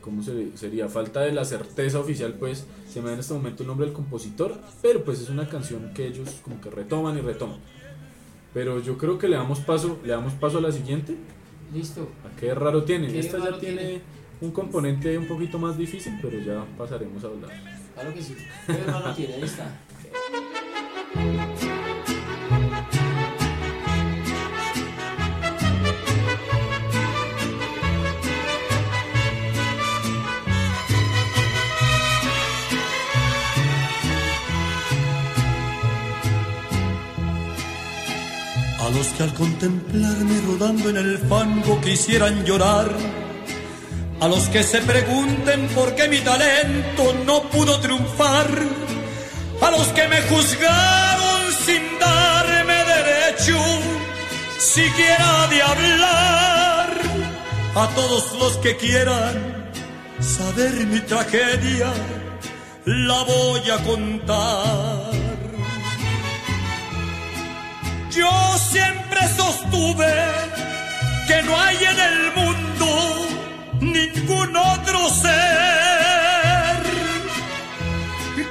¿cómo se- sería? Falta de la certeza oficial, pues se me da en este momento el nombre del compositor, pero pues es una canción que ellos como que retoman y retoman. Pero yo creo que le damos paso, le damos paso a la siguiente. Listo. ¿A qué raro tiene? ¿Qué Esta ya raro tiene, tiene? un componente un poquito más difícil, pero ya pasaremos a hablar. Claro que sí. ¿Qué hermano tiene? Ahí está. Los que al contemplarme rodando en el fango quisieran llorar. A los que se pregunten por qué mi talento no pudo triunfar. A los que me juzgaron sin darme derecho siquiera de hablar. A todos los que quieran saber mi tragedia, la voy a contar. Yo siempre sostuve que no hay en el mundo ningún otro ser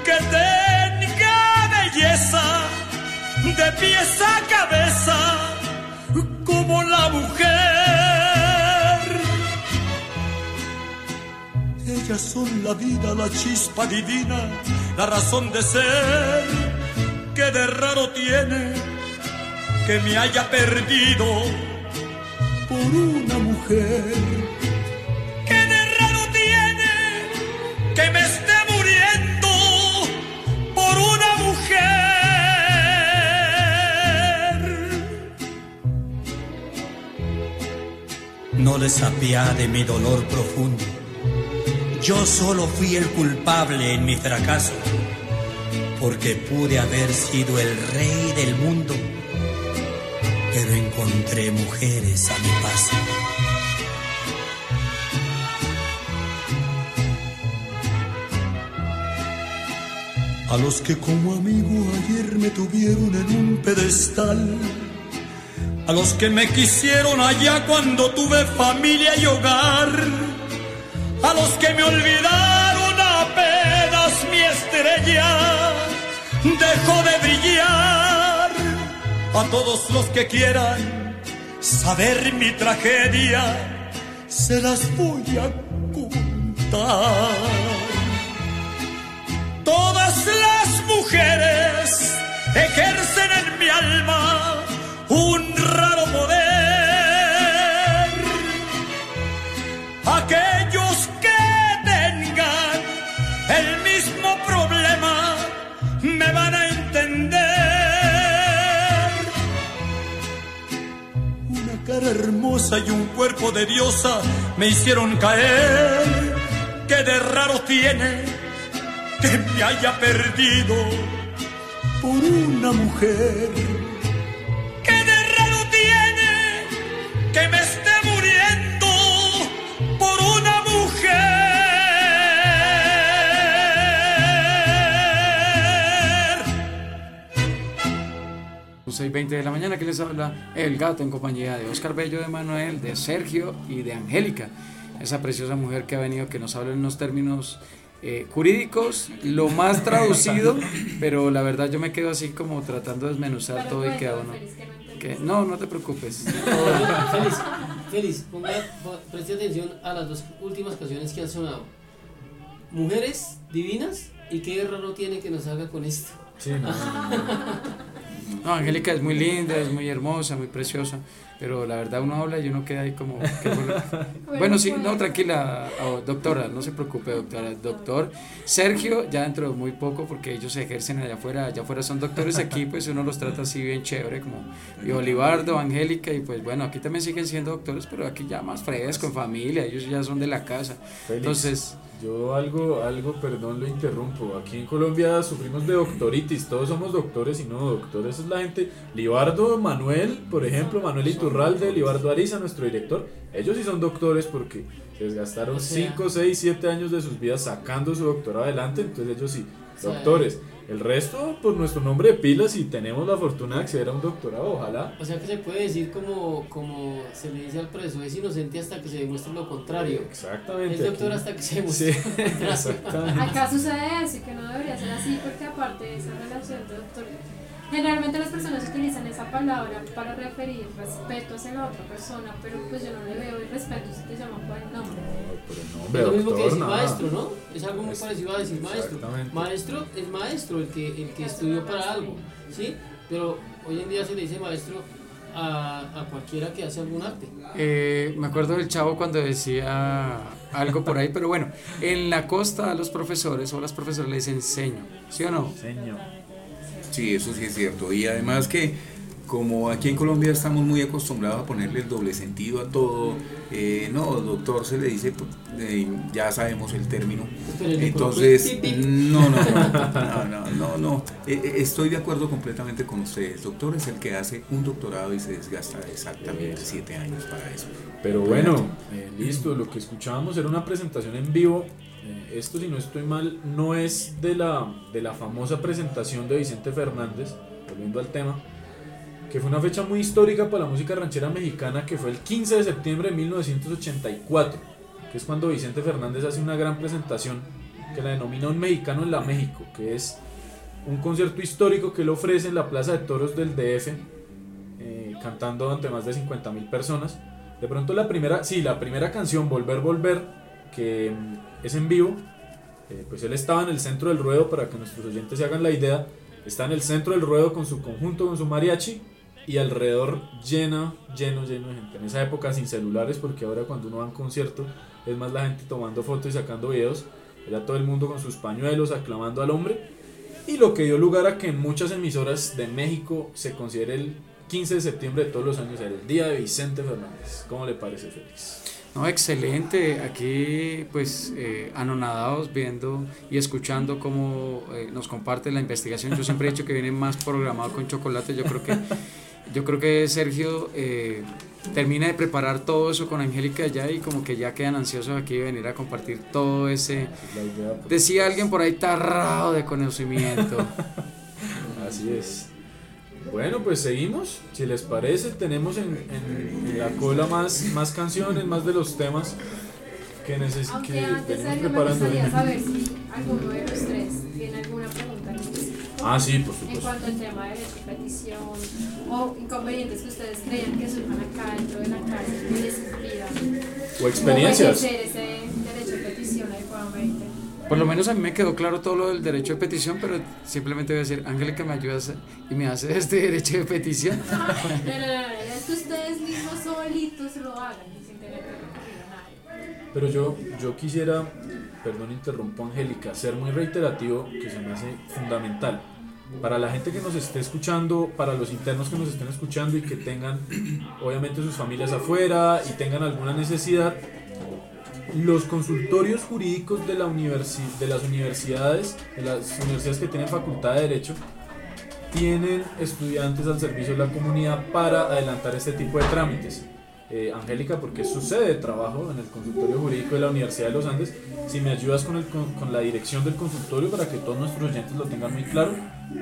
que tenga belleza de pies a cabeza como la mujer. Ellas son la vida, la chispa divina, la razón de ser que de raro tiene que me haya perdido por una mujer. ¿Qué de raro tiene que me esté muriendo por una mujer? No les apiade mi dolor profundo. Yo solo fui el culpable en mi fracaso, porque pude haber sido el rey del mundo pero encontré mujeres a mi paso. A los que como amigo ayer me tuvieron en un pedestal, a los que me quisieron allá cuando tuve familia y hogar, a los que me olvidaron apenas mi estrella. Dejó de brillar a todos los que quieran saber mi tragedia, se las voy a contar. Todas las mujeres ejercen en mi alma un raro poder. Hermosa y un cuerpo de diosa me hicieron caer. Que de raro tiene que me haya perdido por una mujer. Que de raro tiene que me esté muriendo por una mujer. 6 y 20 de la mañana que les habla El Gato en compañía de Oscar Bello, de Manuel, de Sergio y de Angélica, esa preciosa mujer que ha venido, que nos habla en unos términos eh, jurídicos, lo más traducido, pero la verdad yo me quedo así como tratando de desmenuzar todo y que a uno... Que, no, no te preocupes. Feliz, Feliz, ponga, po- preste atención a las dos últimas canciones que han sonado. Mujeres divinas y qué raro tiene que nos haga con esto. Sí, no. No, Angélica es muy linda, es muy hermosa, muy preciosa, pero la verdad uno habla y uno queda ahí como... ¿qué fue lo- Bueno, sí, no, tranquila, oh, doctora, no se preocupe, doctora. Doctor Sergio, ya dentro de muy poco, porque ellos se ejercen allá afuera, allá afuera son doctores, aquí pues uno los trata así bien chévere, como y Olivardo, Angélica, y pues bueno, aquí también siguen siendo doctores, pero aquí ya más fresco, en familia, ellos ya son de la casa. Entonces... yo algo, algo, perdón, lo interrumpo. Aquí en Colombia sufrimos de doctoritis, todos somos doctores y no doctores es la gente. Libardo Manuel, por ejemplo, Manuel Iturralde, Libardo Ariza, nuestro director, ellos sí son doctores porque O sea- 5, 6, 7 años de sus vidas sacando su doctorado adelante, entonces ellos sí, O sea, doctores. El resto, por nuestro nombre de pilas y tenemos la fortuna de acceder a un doctorado, ojalá. O sea que se puede decir como, como se le dice al preso, es inocente hasta que se demuestre lo contrario. Exactamente. Es doctor aquí. hasta que se demuestre Sí, lo contrario. exactamente. Acá sucede eso y que no debería ser así porque aparte de esa relación de doctor, generalmente las personas utilizan esa palabra para referir respeto hacia la otra persona, pero pues yo no le veo el respeto si te llaman por el nombre. Es lo mismo que decir nada. maestro, ¿no? Es algo muy parecido a decir maestro. Maestro es maestro, el que, el que estudió para algo, ¿sí? Pero hoy en día se le dice maestro a, a cualquiera que hace algún arte. Eh, me acuerdo del chavo cuando decía algo por ahí, pero bueno, en la costa a los profesores o a las profesoras le dicen seño, ¿sí o no? Seño. Sí, eso sí es cierto. Y además que como aquí en Colombia estamos muy acostumbrados a ponerle el doble sentido a todo, eh, no, doctor se le dice, pues, eh, ya sabemos el término. Le Entonces, no, no, no, no, no, no, no. Eh, estoy de acuerdo completamente con ustedes. Doctor es el que hace un doctorado y se desgasta exactamente siete años para eso. Pero bueno, eh, listo, lo que escuchábamos era una presentación en vivo. Eh, esto, si no estoy mal, no es de la, de la famosa presentación de Vicente Fernández, volviendo al tema, que fue una fecha muy histórica para la música ranchera mexicana, que fue el 15 de septiembre de 1984, que es cuando Vicente Fernández hace una gran presentación que la denomina Un Mexicano en la México, que es un concierto histórico que él ofrece en la Plaza de Toros del DF, eh, cantando ante más de 50 mil personas. De pronto la primera, sí, la primera canción, Volver, Volver, que es en vivo, eh, pues él estaba en el centro del ruedo, para que nuestros oyentes se hagan la idea, está en el centro del ruedo con su conjunto, con su mariachi, y alrededor lleno, lleno, lleno de gente. En esa época sin celulares, porque ahora cuando uno va a un concierto es más la gente tomando fotos y sacando videos, era todo el mundo con sus pañuelos aclamando al hombre, y lo que dio lugar a que en muchas emisoras de México se considere el 15 de septiembre de todos los años el Día de Vicente Fernández. ¿Cómo le parece, Félix? No, excelente. Aquí, pues, eh, anonadados viendo y escuchando cómo eh, nos comparte la investigación. Yo siempre he dicho que viene más programado con chocolate. Yo creo que, yo creo que Sergio eh, termina de preparar todo eso con Angélica ya y como que ya quedan ansiosos aquí de venir a compartir todo ese. Pues, Decía alguien por ahí tarrado de conocimiento. Así es. Bueno, pues seguimos. Si les parece, tenemos en, en- en la cola más, más canciones, más de los temas que, neces que Aunque antes venimos Sergio, me preparando. gustaría Dime. saber si alguno de los tres tiene alguna pregunta en. Ah, sí, por En supuesto. cuanto al tema de petición o inconvenientes que ustedes crean que surjan acá dentro de la cárcel que les impidan. O experiencias. cómo ese derecho de petición adecuadamente. Por lo menos a mí me quedó claro todo lo del derecho de petición, pero simplemente voy a decir, Angélica, ¿me ayudas y me hace este derecho de petición? No, no, no, es que ustedes mismos solitos lo hagan y sin tener que recurrir a nadie. Pero yo, yo quisiera, perdón, interrumpo Angélica, ser muy reiterativo, que se me hace fundamental. Para la gente que nos esté escuchando, para los internos que nos estén escuchando y que tengan, obviamente, sus familias afuera y tengan alguna necesidad, los consultorios jurídicos de, la universi de las universidades, de las universidades que tienen facultad de Derecho, tienen estudiantes al servicio de la comunidad para adelantar este tipo de trámites. Eh, Angélica, porque es su sede de trabajo en el consultorio jurídico de la Universidad de los Andes, si me ayudas con, el, con, con la dirección del consultorio para que todos nuestros oyentes lo tengan muy claro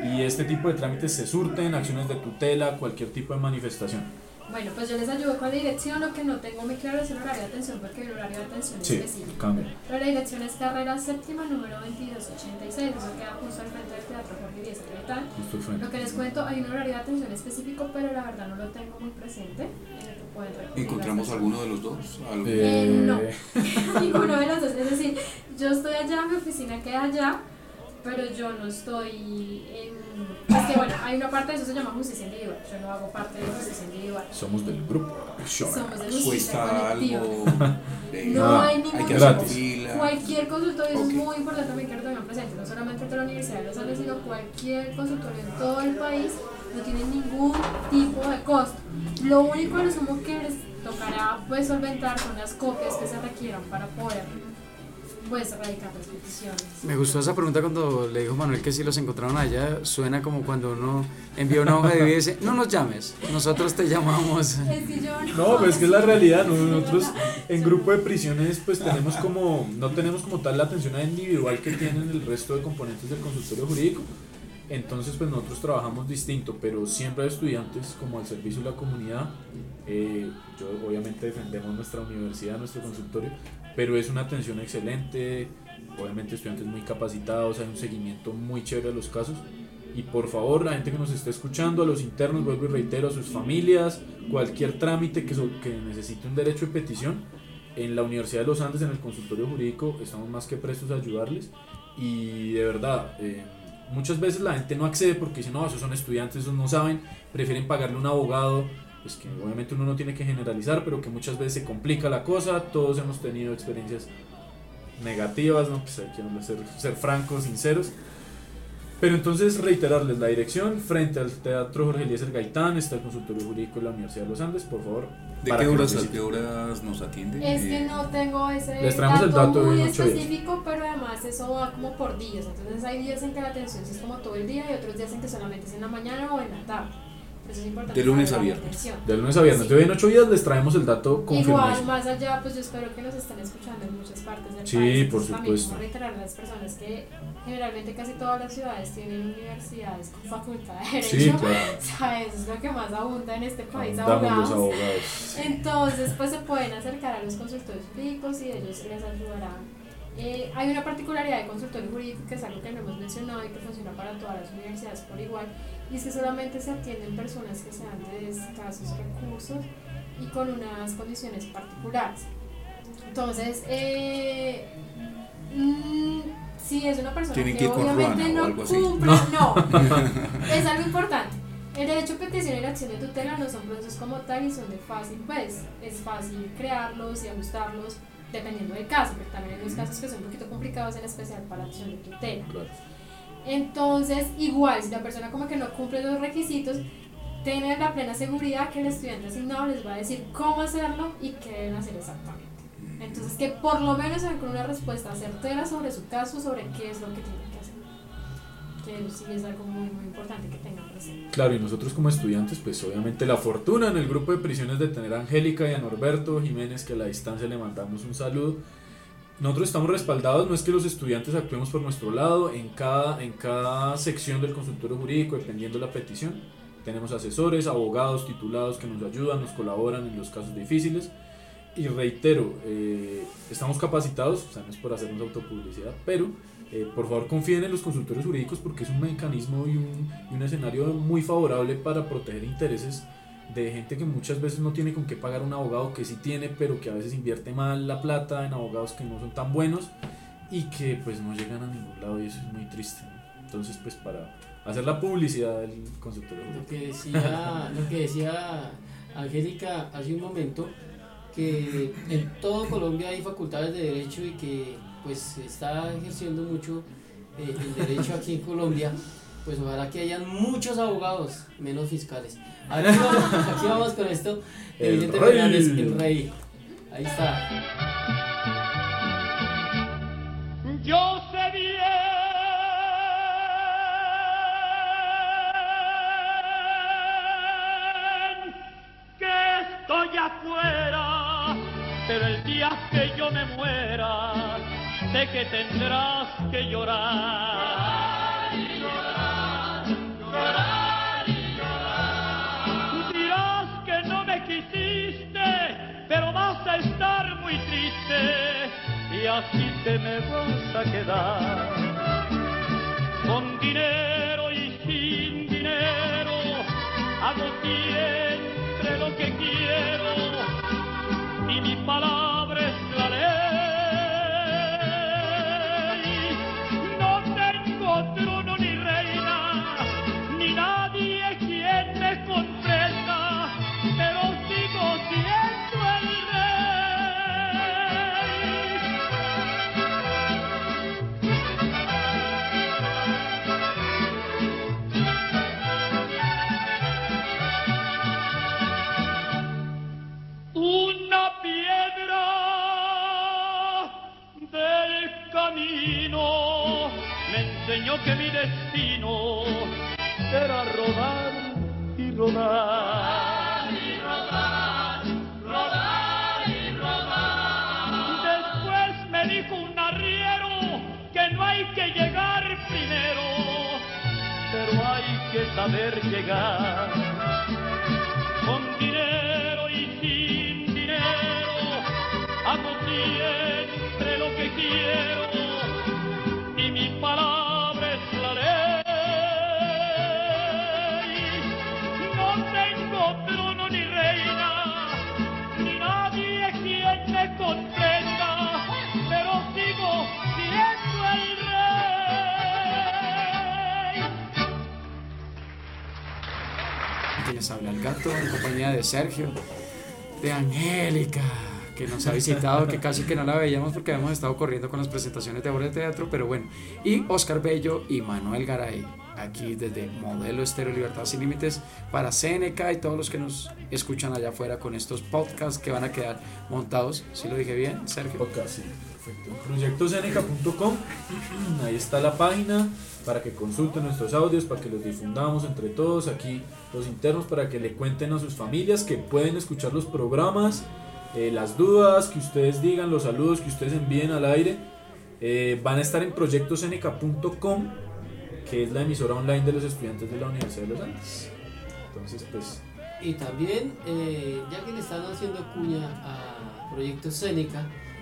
y este tipo de trámites se surten, acciones de tutela, cualquier tipo de manifestación. Bueno, pues yo les ayudo con la dirección, lo que no tengo muy claro es el horario de atención, porque el horario de atención Sí, específico. cambia. Pero la dirección es carrera séptima, número 2286, eso queda justo al frente del Teatro Jorge Díaz. Lo que les cuento, hay un horario de atención específico, pero la verdad no lo tengo muy presente. ¿Encontramos alguno de los dos? Eh, no, ninguno de los dos. Es decir, yo estoy allá, mi oficina queda allá, pero yo no estoy en. Es que bueno, hay una parte de eso que se llama justicia individual. Yo no hago parte de justicia individual. Somos del grupo. Somos de justicia Cuesta algo. de- No hay hay ningún que. Cualquier consultorio, es muy importante también que lo tengan presente, no solamente de la Universidad de los Andes, sino cualquier consultorio en todo el país no tiene ningún tipo de costo. Lo único a lo sumo que les tocará pues solventar son las copias que se requieran para poder pues radicar las peticiones. Me gustó esa pregunta cuando le dijo Manuel que si los encontraron allá. Suena como cuando uno envía una hoja de vida y dice, no nos llames, nosotros te llamamos. Es que yo No, pues es que es la realidad. ¿no? Nosotros en grupo de prisiones pues tenemos como, no tenemos como tal la atención individual que tienen el resto de componentes del consultorio jurídico. Entonces, pues nosotros trabajamos distinto, pero siempre hay estudiantes como al servicio de la comunidad. Eh, yo obviamente defendemos nuestra universidad, nuestro consultorio, pero es una atención excelente, obviamente estudiantes muy capacitados, hay un seguimiento muy chévere de los casos. Y por favor, la gente que nos esté escuchando, a los internos, vuelvo y reitero, a sus familias, cualquier trámite que, so- que necesite un derecho de petición, en la Universidad de los Andes, en el consultorio jurídico, estamos más que prestos a ayudarles. Y de verdad, eh, muchas veces la gente no accede porque dice, no, esos son estudiantes, esos no saben, prefieren pagarle a un abogado, pues que obviamente uno no tiene que generalizar, pero que muchas veces se complica la cosa, todos hemos tenido experiencias negativas, ¿no? Pues hay que ser, ser francos, sinceros. Pero entonces reiterarles la dirección frente al Teatro Jorge Eliezer Gaitán, está el consultorio jurídico de la Universidad de los Andes, por favor. ¿De qué horas a qué horas nos atienden? Es que Eh, no tengo ese Les traemos el dato muy ocho días. específico, pero además eso va como por días. Entonces hay días en que la atención es como todo el día y otros días en que solamente es en la mañana o en la tarde. Por eso es importante De lunes a viernes. De lunes a viernes. Sí. Hoy en ocho días les traemos el dato Igual, confirmado. más allá, pues yo espero que nos estén escuchando en muchas partes del Sí, país. por Entonces, también supuesto. como reiterar a las personas que generalmente casi todas las ciudades tienen universidades con facultad de Derecho. Sí, claro. O sea, eso es lo que más abunda en este país, Abundamos los abogados. abogados. Entonces, pues se pueden acercar a los consultorios jurídicos y ellos les ayudarán. Eh, hay una particularidad de consultorio jurídico que es algo que no hemos mencionado y que funciona para todas las universidades por igual, y es que solamente se atienden personas que sean de escasos recursos y con unas condiciones particulares. Entonces, eh, mm, si es una persona Tienen que obviamente no algo cumple, No. no, es algo importante. El derecho a petición y la acción de tutela no son procesos como tal y son de fácil, pues es fácil crearlos y ajustarlos dependiendo del caso, porque también hay unos casos que son un poquito complicados, en especial para la acción de tutela. Entonces, igual, si la persona como que no cumple los requisitos, tener la plena seguridad que el estudiante asignado les va a decir cómo hacerlo y qué deben hacer exactamente. Entonces, que por lo menos con una respuesta certera sobre su caso, sobre qué es lo que tienen que hacer. Que sí es algo muy, muy importante que tengan Claro, y nosotros como estudiantes, pues obviamente la fortuna en el grupo de prisiones de tener a Angélica y a Norberto Jiménez, que a la distancia le mandamos un saludo. Nosotros estamos respaldados, no es que los estudiantes actuemos por nuestro lado, en cada, en cada sección del consultorio jurídico, dependiendo de la petición, tenemos asesores, abogados titulados que nos ayudan, nos colaboran en los casos difíciles. Y reitero, eh, estamos capacitados, o sea, no es por hacernos autopublicidad, pero eh, por favor confíen en los consultorios jurídicos porque es un mecanismo y un, y un escenario muy favorable para proteger intereses de gente que muchas veces no tiene con qué pagar un abogado que sí tiene, pero que a veces invierte mal la plata en abogados que no son tan buenos y que pues no llegan a ningún lado y eso es muy triste. ¿no? Entonces pues para hacer la publicidad del consultorio Lo jurídico. que decía, lo que decía Angélica hace un momento, que en todo Colombia hay facultades de derecho y que pues se está ejerciendo mucho eh, el derecho aquí en Colombia, pues ojalá que hayan muchos abogados, menos fiscales. Aquí vamos, aquí vamos con esto, El Vicente rey. Fernández, el rey. Ahí está. Yo sé bien que estoy afuera, pero el día que yo me muera, sé que tendrás que llorar. Dirás que no me quisiste, pero vas a estar muy triste y así te me vas a quedar. Con dinero y sin dinero, hago siempre lo que quiero Sergio, de Angélica, que nos ha visitado, que casi que no la veíamos porque habíamos estado corriendo con las presentaciones de obra de teatro, pero bueno, y Oscar Bello y Manuel Garay, aquí desde Modelo Estéreo Libertad Sin Límites para Seneca y todos los que nos escuchan allá afuera con estos podcasts que van a quedar montados, si lo dije bien, Sergio. Podcast, perfecto. Ahí está la página para que consulten nuestros audios, para que los difundamos entre todos, aquí los internos, para que le cuenten a sus familias que pueden escuchar los programas, eh, las dudas que ustedes digan, los saludos que ustedes envíen al aire, eh, van a estar en proyectoseneca.com, que es la emisora online de los estudiantes de la Universidad de los Andes. Entonces, pues... Y también, eh, ya que le están haciendo cuña a Proyecto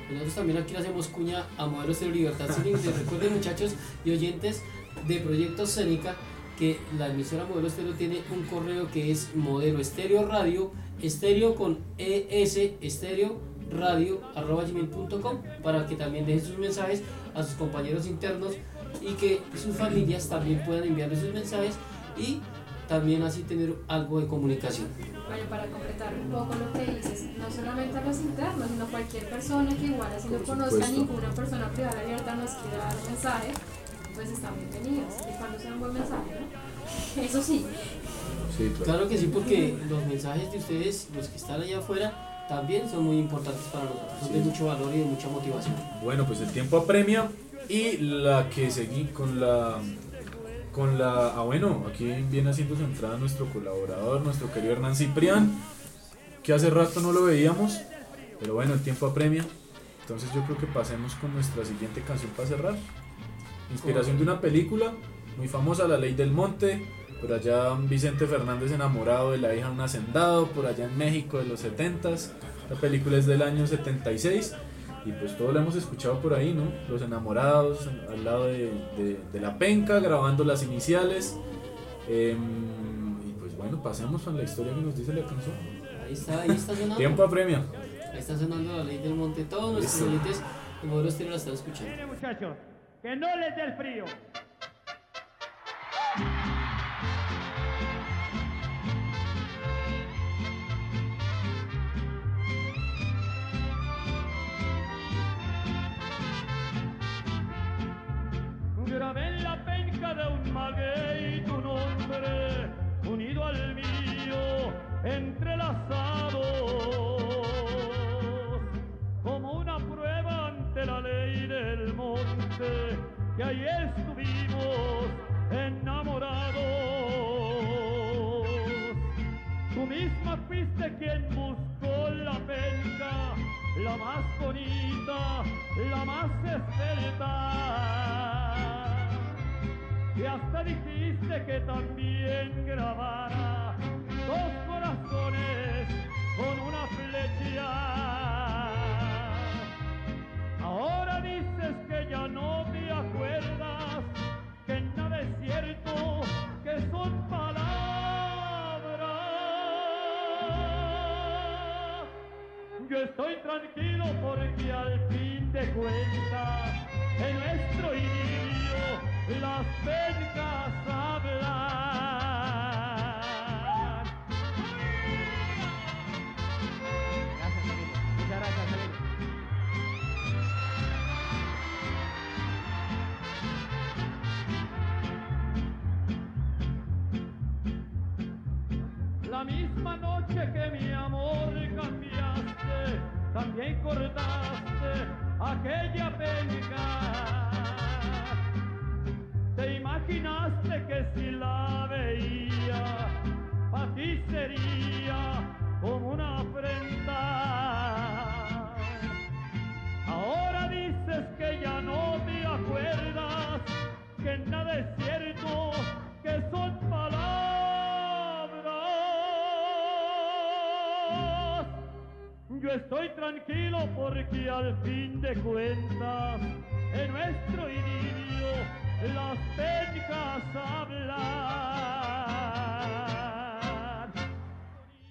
nosotros también aquí le hacemos cuña a Modelos de Libertad Sin. Recuerden, muchachos y oyentes de Proyecto Seneca, que la emisora Modelo Estéreo tiene un correo que es Modelo Estéreo Radio, estéreo con ES, estéreo radio arroba gmail.com para que también dejen sus mensajes a sus compañeros internos y que sus familias también puedan enviarles sus mensajes y también así tener algo de comunicación. Bueno, para completar un poco lo que dices, no solamente a los internos, sino cualquier persona que igual así no conozca a ninguna persona privada de libertad nos quiera dar un mensaje, pues están bienvenidos, y cuando sea un buen mensaje, ¿no? Eso sí. claro. que sí, porque los mensajes de ustedes, los que están allá afuera, también son muy importantes para nosotros, son de mucho valor y de mucha motivación. Bueno, pues el tiempo apremia y la que seguí con la con la ah bueno, aquí viene haciendo su entrada nuestro colaborador, nuestro querido Hernán Ciprián, que hace rato no lo veíamos, pero bueno, el tiempo apremia. Entonces yo creo que pasemos con nuestra siguiente canción para cerrar. Inspiración de una película muy famosa, La Ley del Monte. Por allá Vicente Fernández enamorado de la hija de un hacendado, por allá en México de los 70s. La película es del año 76 y pues todo lo hemos escuchado por ahí, ¿no? Los enamorados al lado de, de- de la penca, grabando las iniciales. Em, y pues bueno, pasemos a la historia que nos dice la canción. Ahí está, ahí está sonando. Tiempo apremia. Ahí está sonando la ley del monte. Todos nuestros oyentes de Modelo Estéreo la están escuchando. Mire, muchachos, que no les dé el frío. Grabé en la penca de un maguey tu nombre, unido al mío, entrelazados como una prueba ante la ley del monte, que ahí estuvimos porque al fin de cuentas, en nuestro idilio, las pencas porque al fin de cuentas en nuestro idilio las pencas hablan.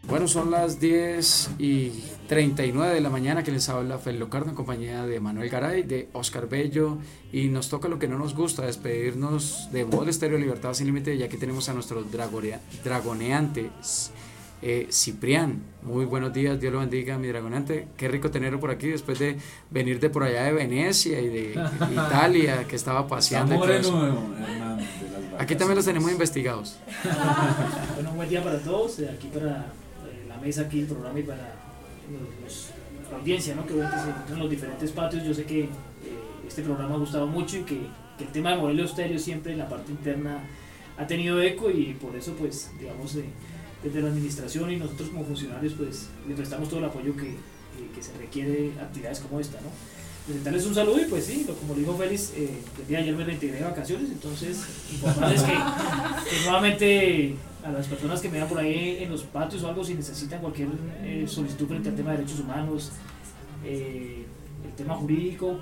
Bueno, son las 10 y 39 de la mañana que les habla Fel Locardo en compañía de Manuel Garay, de Oscar Bello y nos toca lo que no nos gusta, despedirnos de Modo Estéreo Libertad Sin Límite ya que tenemos a nuestro dragonea, dragoneante eh, Ciprián. Muy buenos días, Dios lo bendiga mi dragoneante. Qué rico tenerlo por aquí después de venir de por allá de Venecia y de Italia que estaba paseando. y todo eso. Aquí también los tenemos investigados. bueno, un buen día para todos, eh, aquí para eh, la mesa, aquí el programa y para los- los- la audiencia ¿no? que obviamente se encuentra en los diferentes patios. Yo sé que eh, este programa ha gustado mucho y que, que el tema de modelo estéreo siempre en la parte interna ha tenido eco y por eso pues digamos eh, desde la administración y nosotros como funcionarios pues le prestamos todo el apoyo que, que- se requiere a actividades como esta. ¿no? Presentarles un saludo y pues sí, como le dijo Félix, eh, el día de ayer me reintegré de vacaciones, entonces informarles que, que nuevamente a las personas que me vean por ahí en los patios o algo, si necesitan cualquier eh, solicitud frente al tema de derechos humanos, eh, el tema jurídico,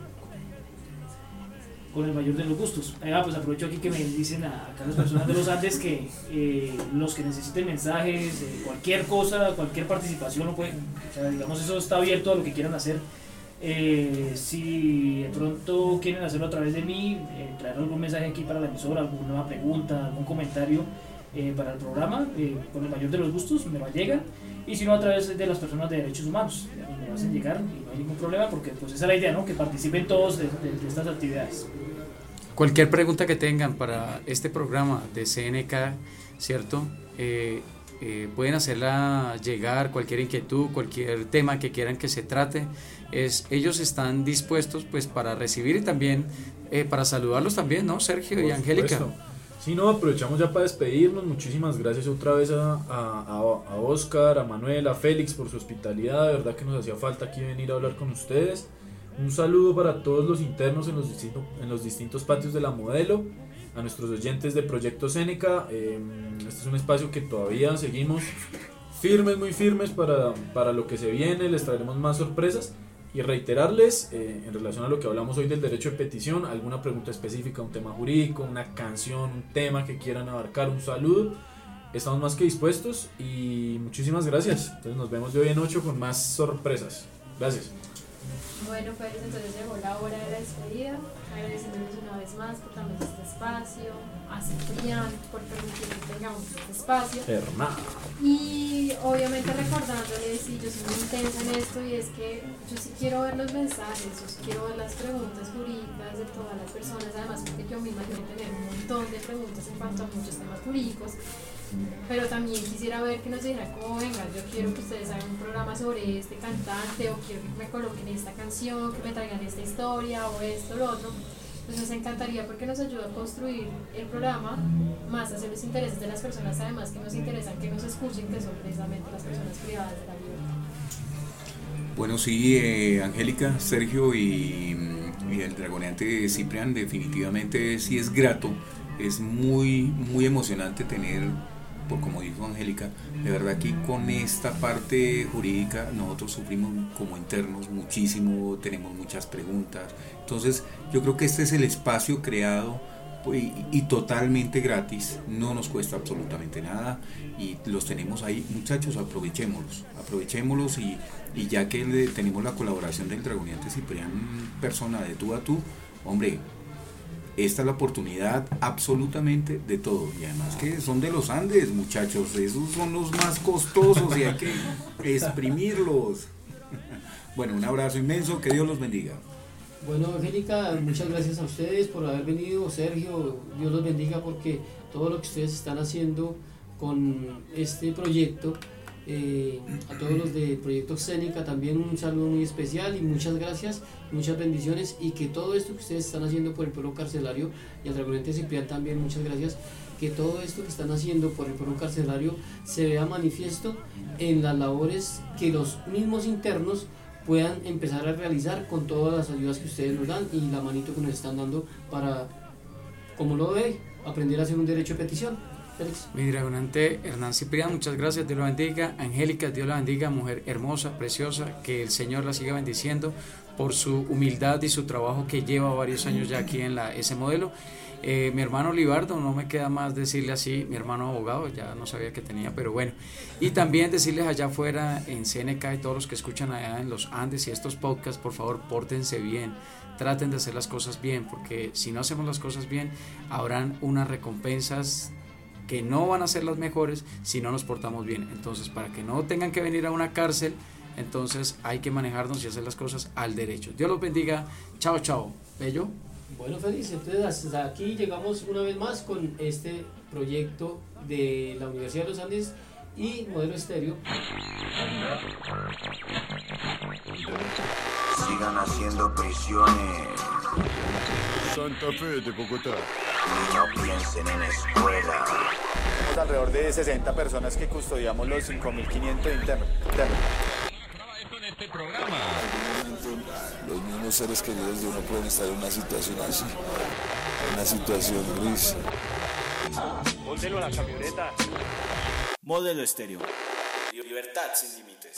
con el mayor de los gustos. Ah, pues aprovecho aquí que me dicen a, acá las personas de los Andes que eh, los que necesiten mensajes, eh, cualquier cosa, cualquier participación, lo pueden, o sea, digamos, eso está abierto a lo que quieran hacer. Eh, si de pronto quieren hacerlo a través de mí, eh, traer algún mensaje aquí para la emisora, alguna pregunta, algún comentario eh, para el programa, eh, con el mayor de los gustos me lo llegan. Y si no, a través de las personas de derechos humanos, me hacen llegar y no hay ningún problema porque pues esa es la idea, ¿no? Que participen todos de, de- de estas actividades. Cualquier pregunta que tengan para este programa de CNK, ¿cierto? Eh, eh, pueden hacerla llegar, cualquier inquietud, cualquier tema que quieran que se trate. Es, ellos están dispuestos pues para recibir y también eh, para saludarlos también, ¿no? Sergio y Por Angélica. supuesto. Sí, no, aprovechamos ya para despedirnos. Muchísimas gracias otra vez a, a, a- a Oscar, a Manuel, a Félix por su hospitalidad. De verdad que nos hacía falta aquí venir a hablar con ustedes. Un saludo para todos los internos en los, distinto- en los distintos patios de la modelo, a nuestros oyentes de Proyecto Seneca. Eh, este es un espacio que todavía seguimos firmes, muy firmes para, para lo que se viene. Les traeremos más sorpresas. Y reiterarles, eh, en relación a lo que hablamos hoy del derecho de petición, alguna pregunta específica, un tema jurídico, una canción, un tema que quieran abarcar, un saludo, estamos más que dispuestos y muchísimas gracias. Entonces nos vemos de hoy en 8 con más sorpresas. Gracias. Bueno, pues entonces llegó la hora de la despedida, agradeciéndoles una vez más por darnos este espacio, a Ciprián por permitir que tengamos este espacio. Hernán. Y obviamente recordándoles, y yo soy muy intensa en esto, y es que yo sí quiero ver los mensajes, yo sí quiero ver las preguntas jurídicas de todas las personas, además porque yo misma quiero tener un montón de preguntas en cuanto a muchos temas jurídicos, pero también quisiera ver que nos dijeran como, venga, yo quiero que ustedes hagan un programa sobre este cantante, o quiero que me coloquen esta canción, que me traigan esta historia, o esto, lo otro. Pues nos encantaría porque nos ayuda a construir el programa más hacia los intereses de las personas, además que nos interesan que nos escuchen, que son precisamente las personas privadas de la libertad. Bueno, sí, eh, Angélica, Sergio y, y el dragoneante Ciprián, definitivamente sí es grato, es muy, muy emocionante tener, por como dijo Angélica, de verdad aquí con esta parte jurídica nosotros sufrimos como internos muchísimo, tenemos muchas preguntas, entonces yo creo que este es el espacio creado pues, y, y totalmente gratis, no nos cuesta absolutamente nada y los tenemos ahí, muchachos, aprovechémoslos, aprovechémoslos y, y ya que le- tenemos la colaboración del Dragoneante Ciprián, persona de tú a tú, hombre, esta es la oportunidad absolutamente de todo y además que son de los Andes, muchachos, esos son los más costosos y hay que exprimirlos. Bueno, un abrazo inmenso, que Dios los bendiga. Bueno, Angélica, muchas gracias a ustedes por haber venido. Sergio, Dios los bendiga porque todo lo que ustedes están haciendo con este proyecto, eh, a todos los de Proyecto Cénica también un saludo muy especial y muchas gracias, muchas bendiciones y que todo esto que ustedes están haciendo por el pueblo carcelario y al Dragonete Ciprián también muchas gracias, que todo esto que están haciendo por el pueblo carcelario se vea manifiesto en las labores que los mismos internos puedan empezar a realizar con todas las ayudas que ustedes nos dan y la manito que nos están dando para, como lo ve, aprender a hacer un derecho de petición. Félix. Mi dragonante Hernán Ciprián, muchas gracias, Dios la bendiga. Angélica, Dios la bendiga, mujer hermosa, preciosa, que el Señor la siga bendiciendo por su humildad y su trabajo que lleva varios años ya aquí en la ese modelo. Eh, mi hermano Libardo, no me queda más decirle así, mi hermano abogado, ya no sabía que tenía, pero bueno. Y también decirles allá afuera en CNK y todos los que escuchan allá en los Andes y estos podcasts, por favor, pórtense bien, traten de hacer las cosas bien, porque si no hacemos las cosas bien, habrán unas recompensas que no van a ser las mejores si no nos portamos bien. Entonces, para que no tengan que venir a una cárcel, entonces hay que manejarnos y hacer las cosas al derecho. Dios los bendiga. Chao, chao. Bello. Bueno, Félix, entonces hasta aquí llegamos una vez más con este proyecto de la Universidad de los Andes y Modelo Estéreo. Sigan haciendo prisiones Santa Fe de Bogotá. y no piensen en escuela. Tenemos alrededor de 60 personas que custodiamos los 5.500 internos. internos. Los mismos seres queridos de uno pueden estar en una situación así, una situación gris. Póntelo a la camioneta. Modelo Estéreo. Libertad sin límites.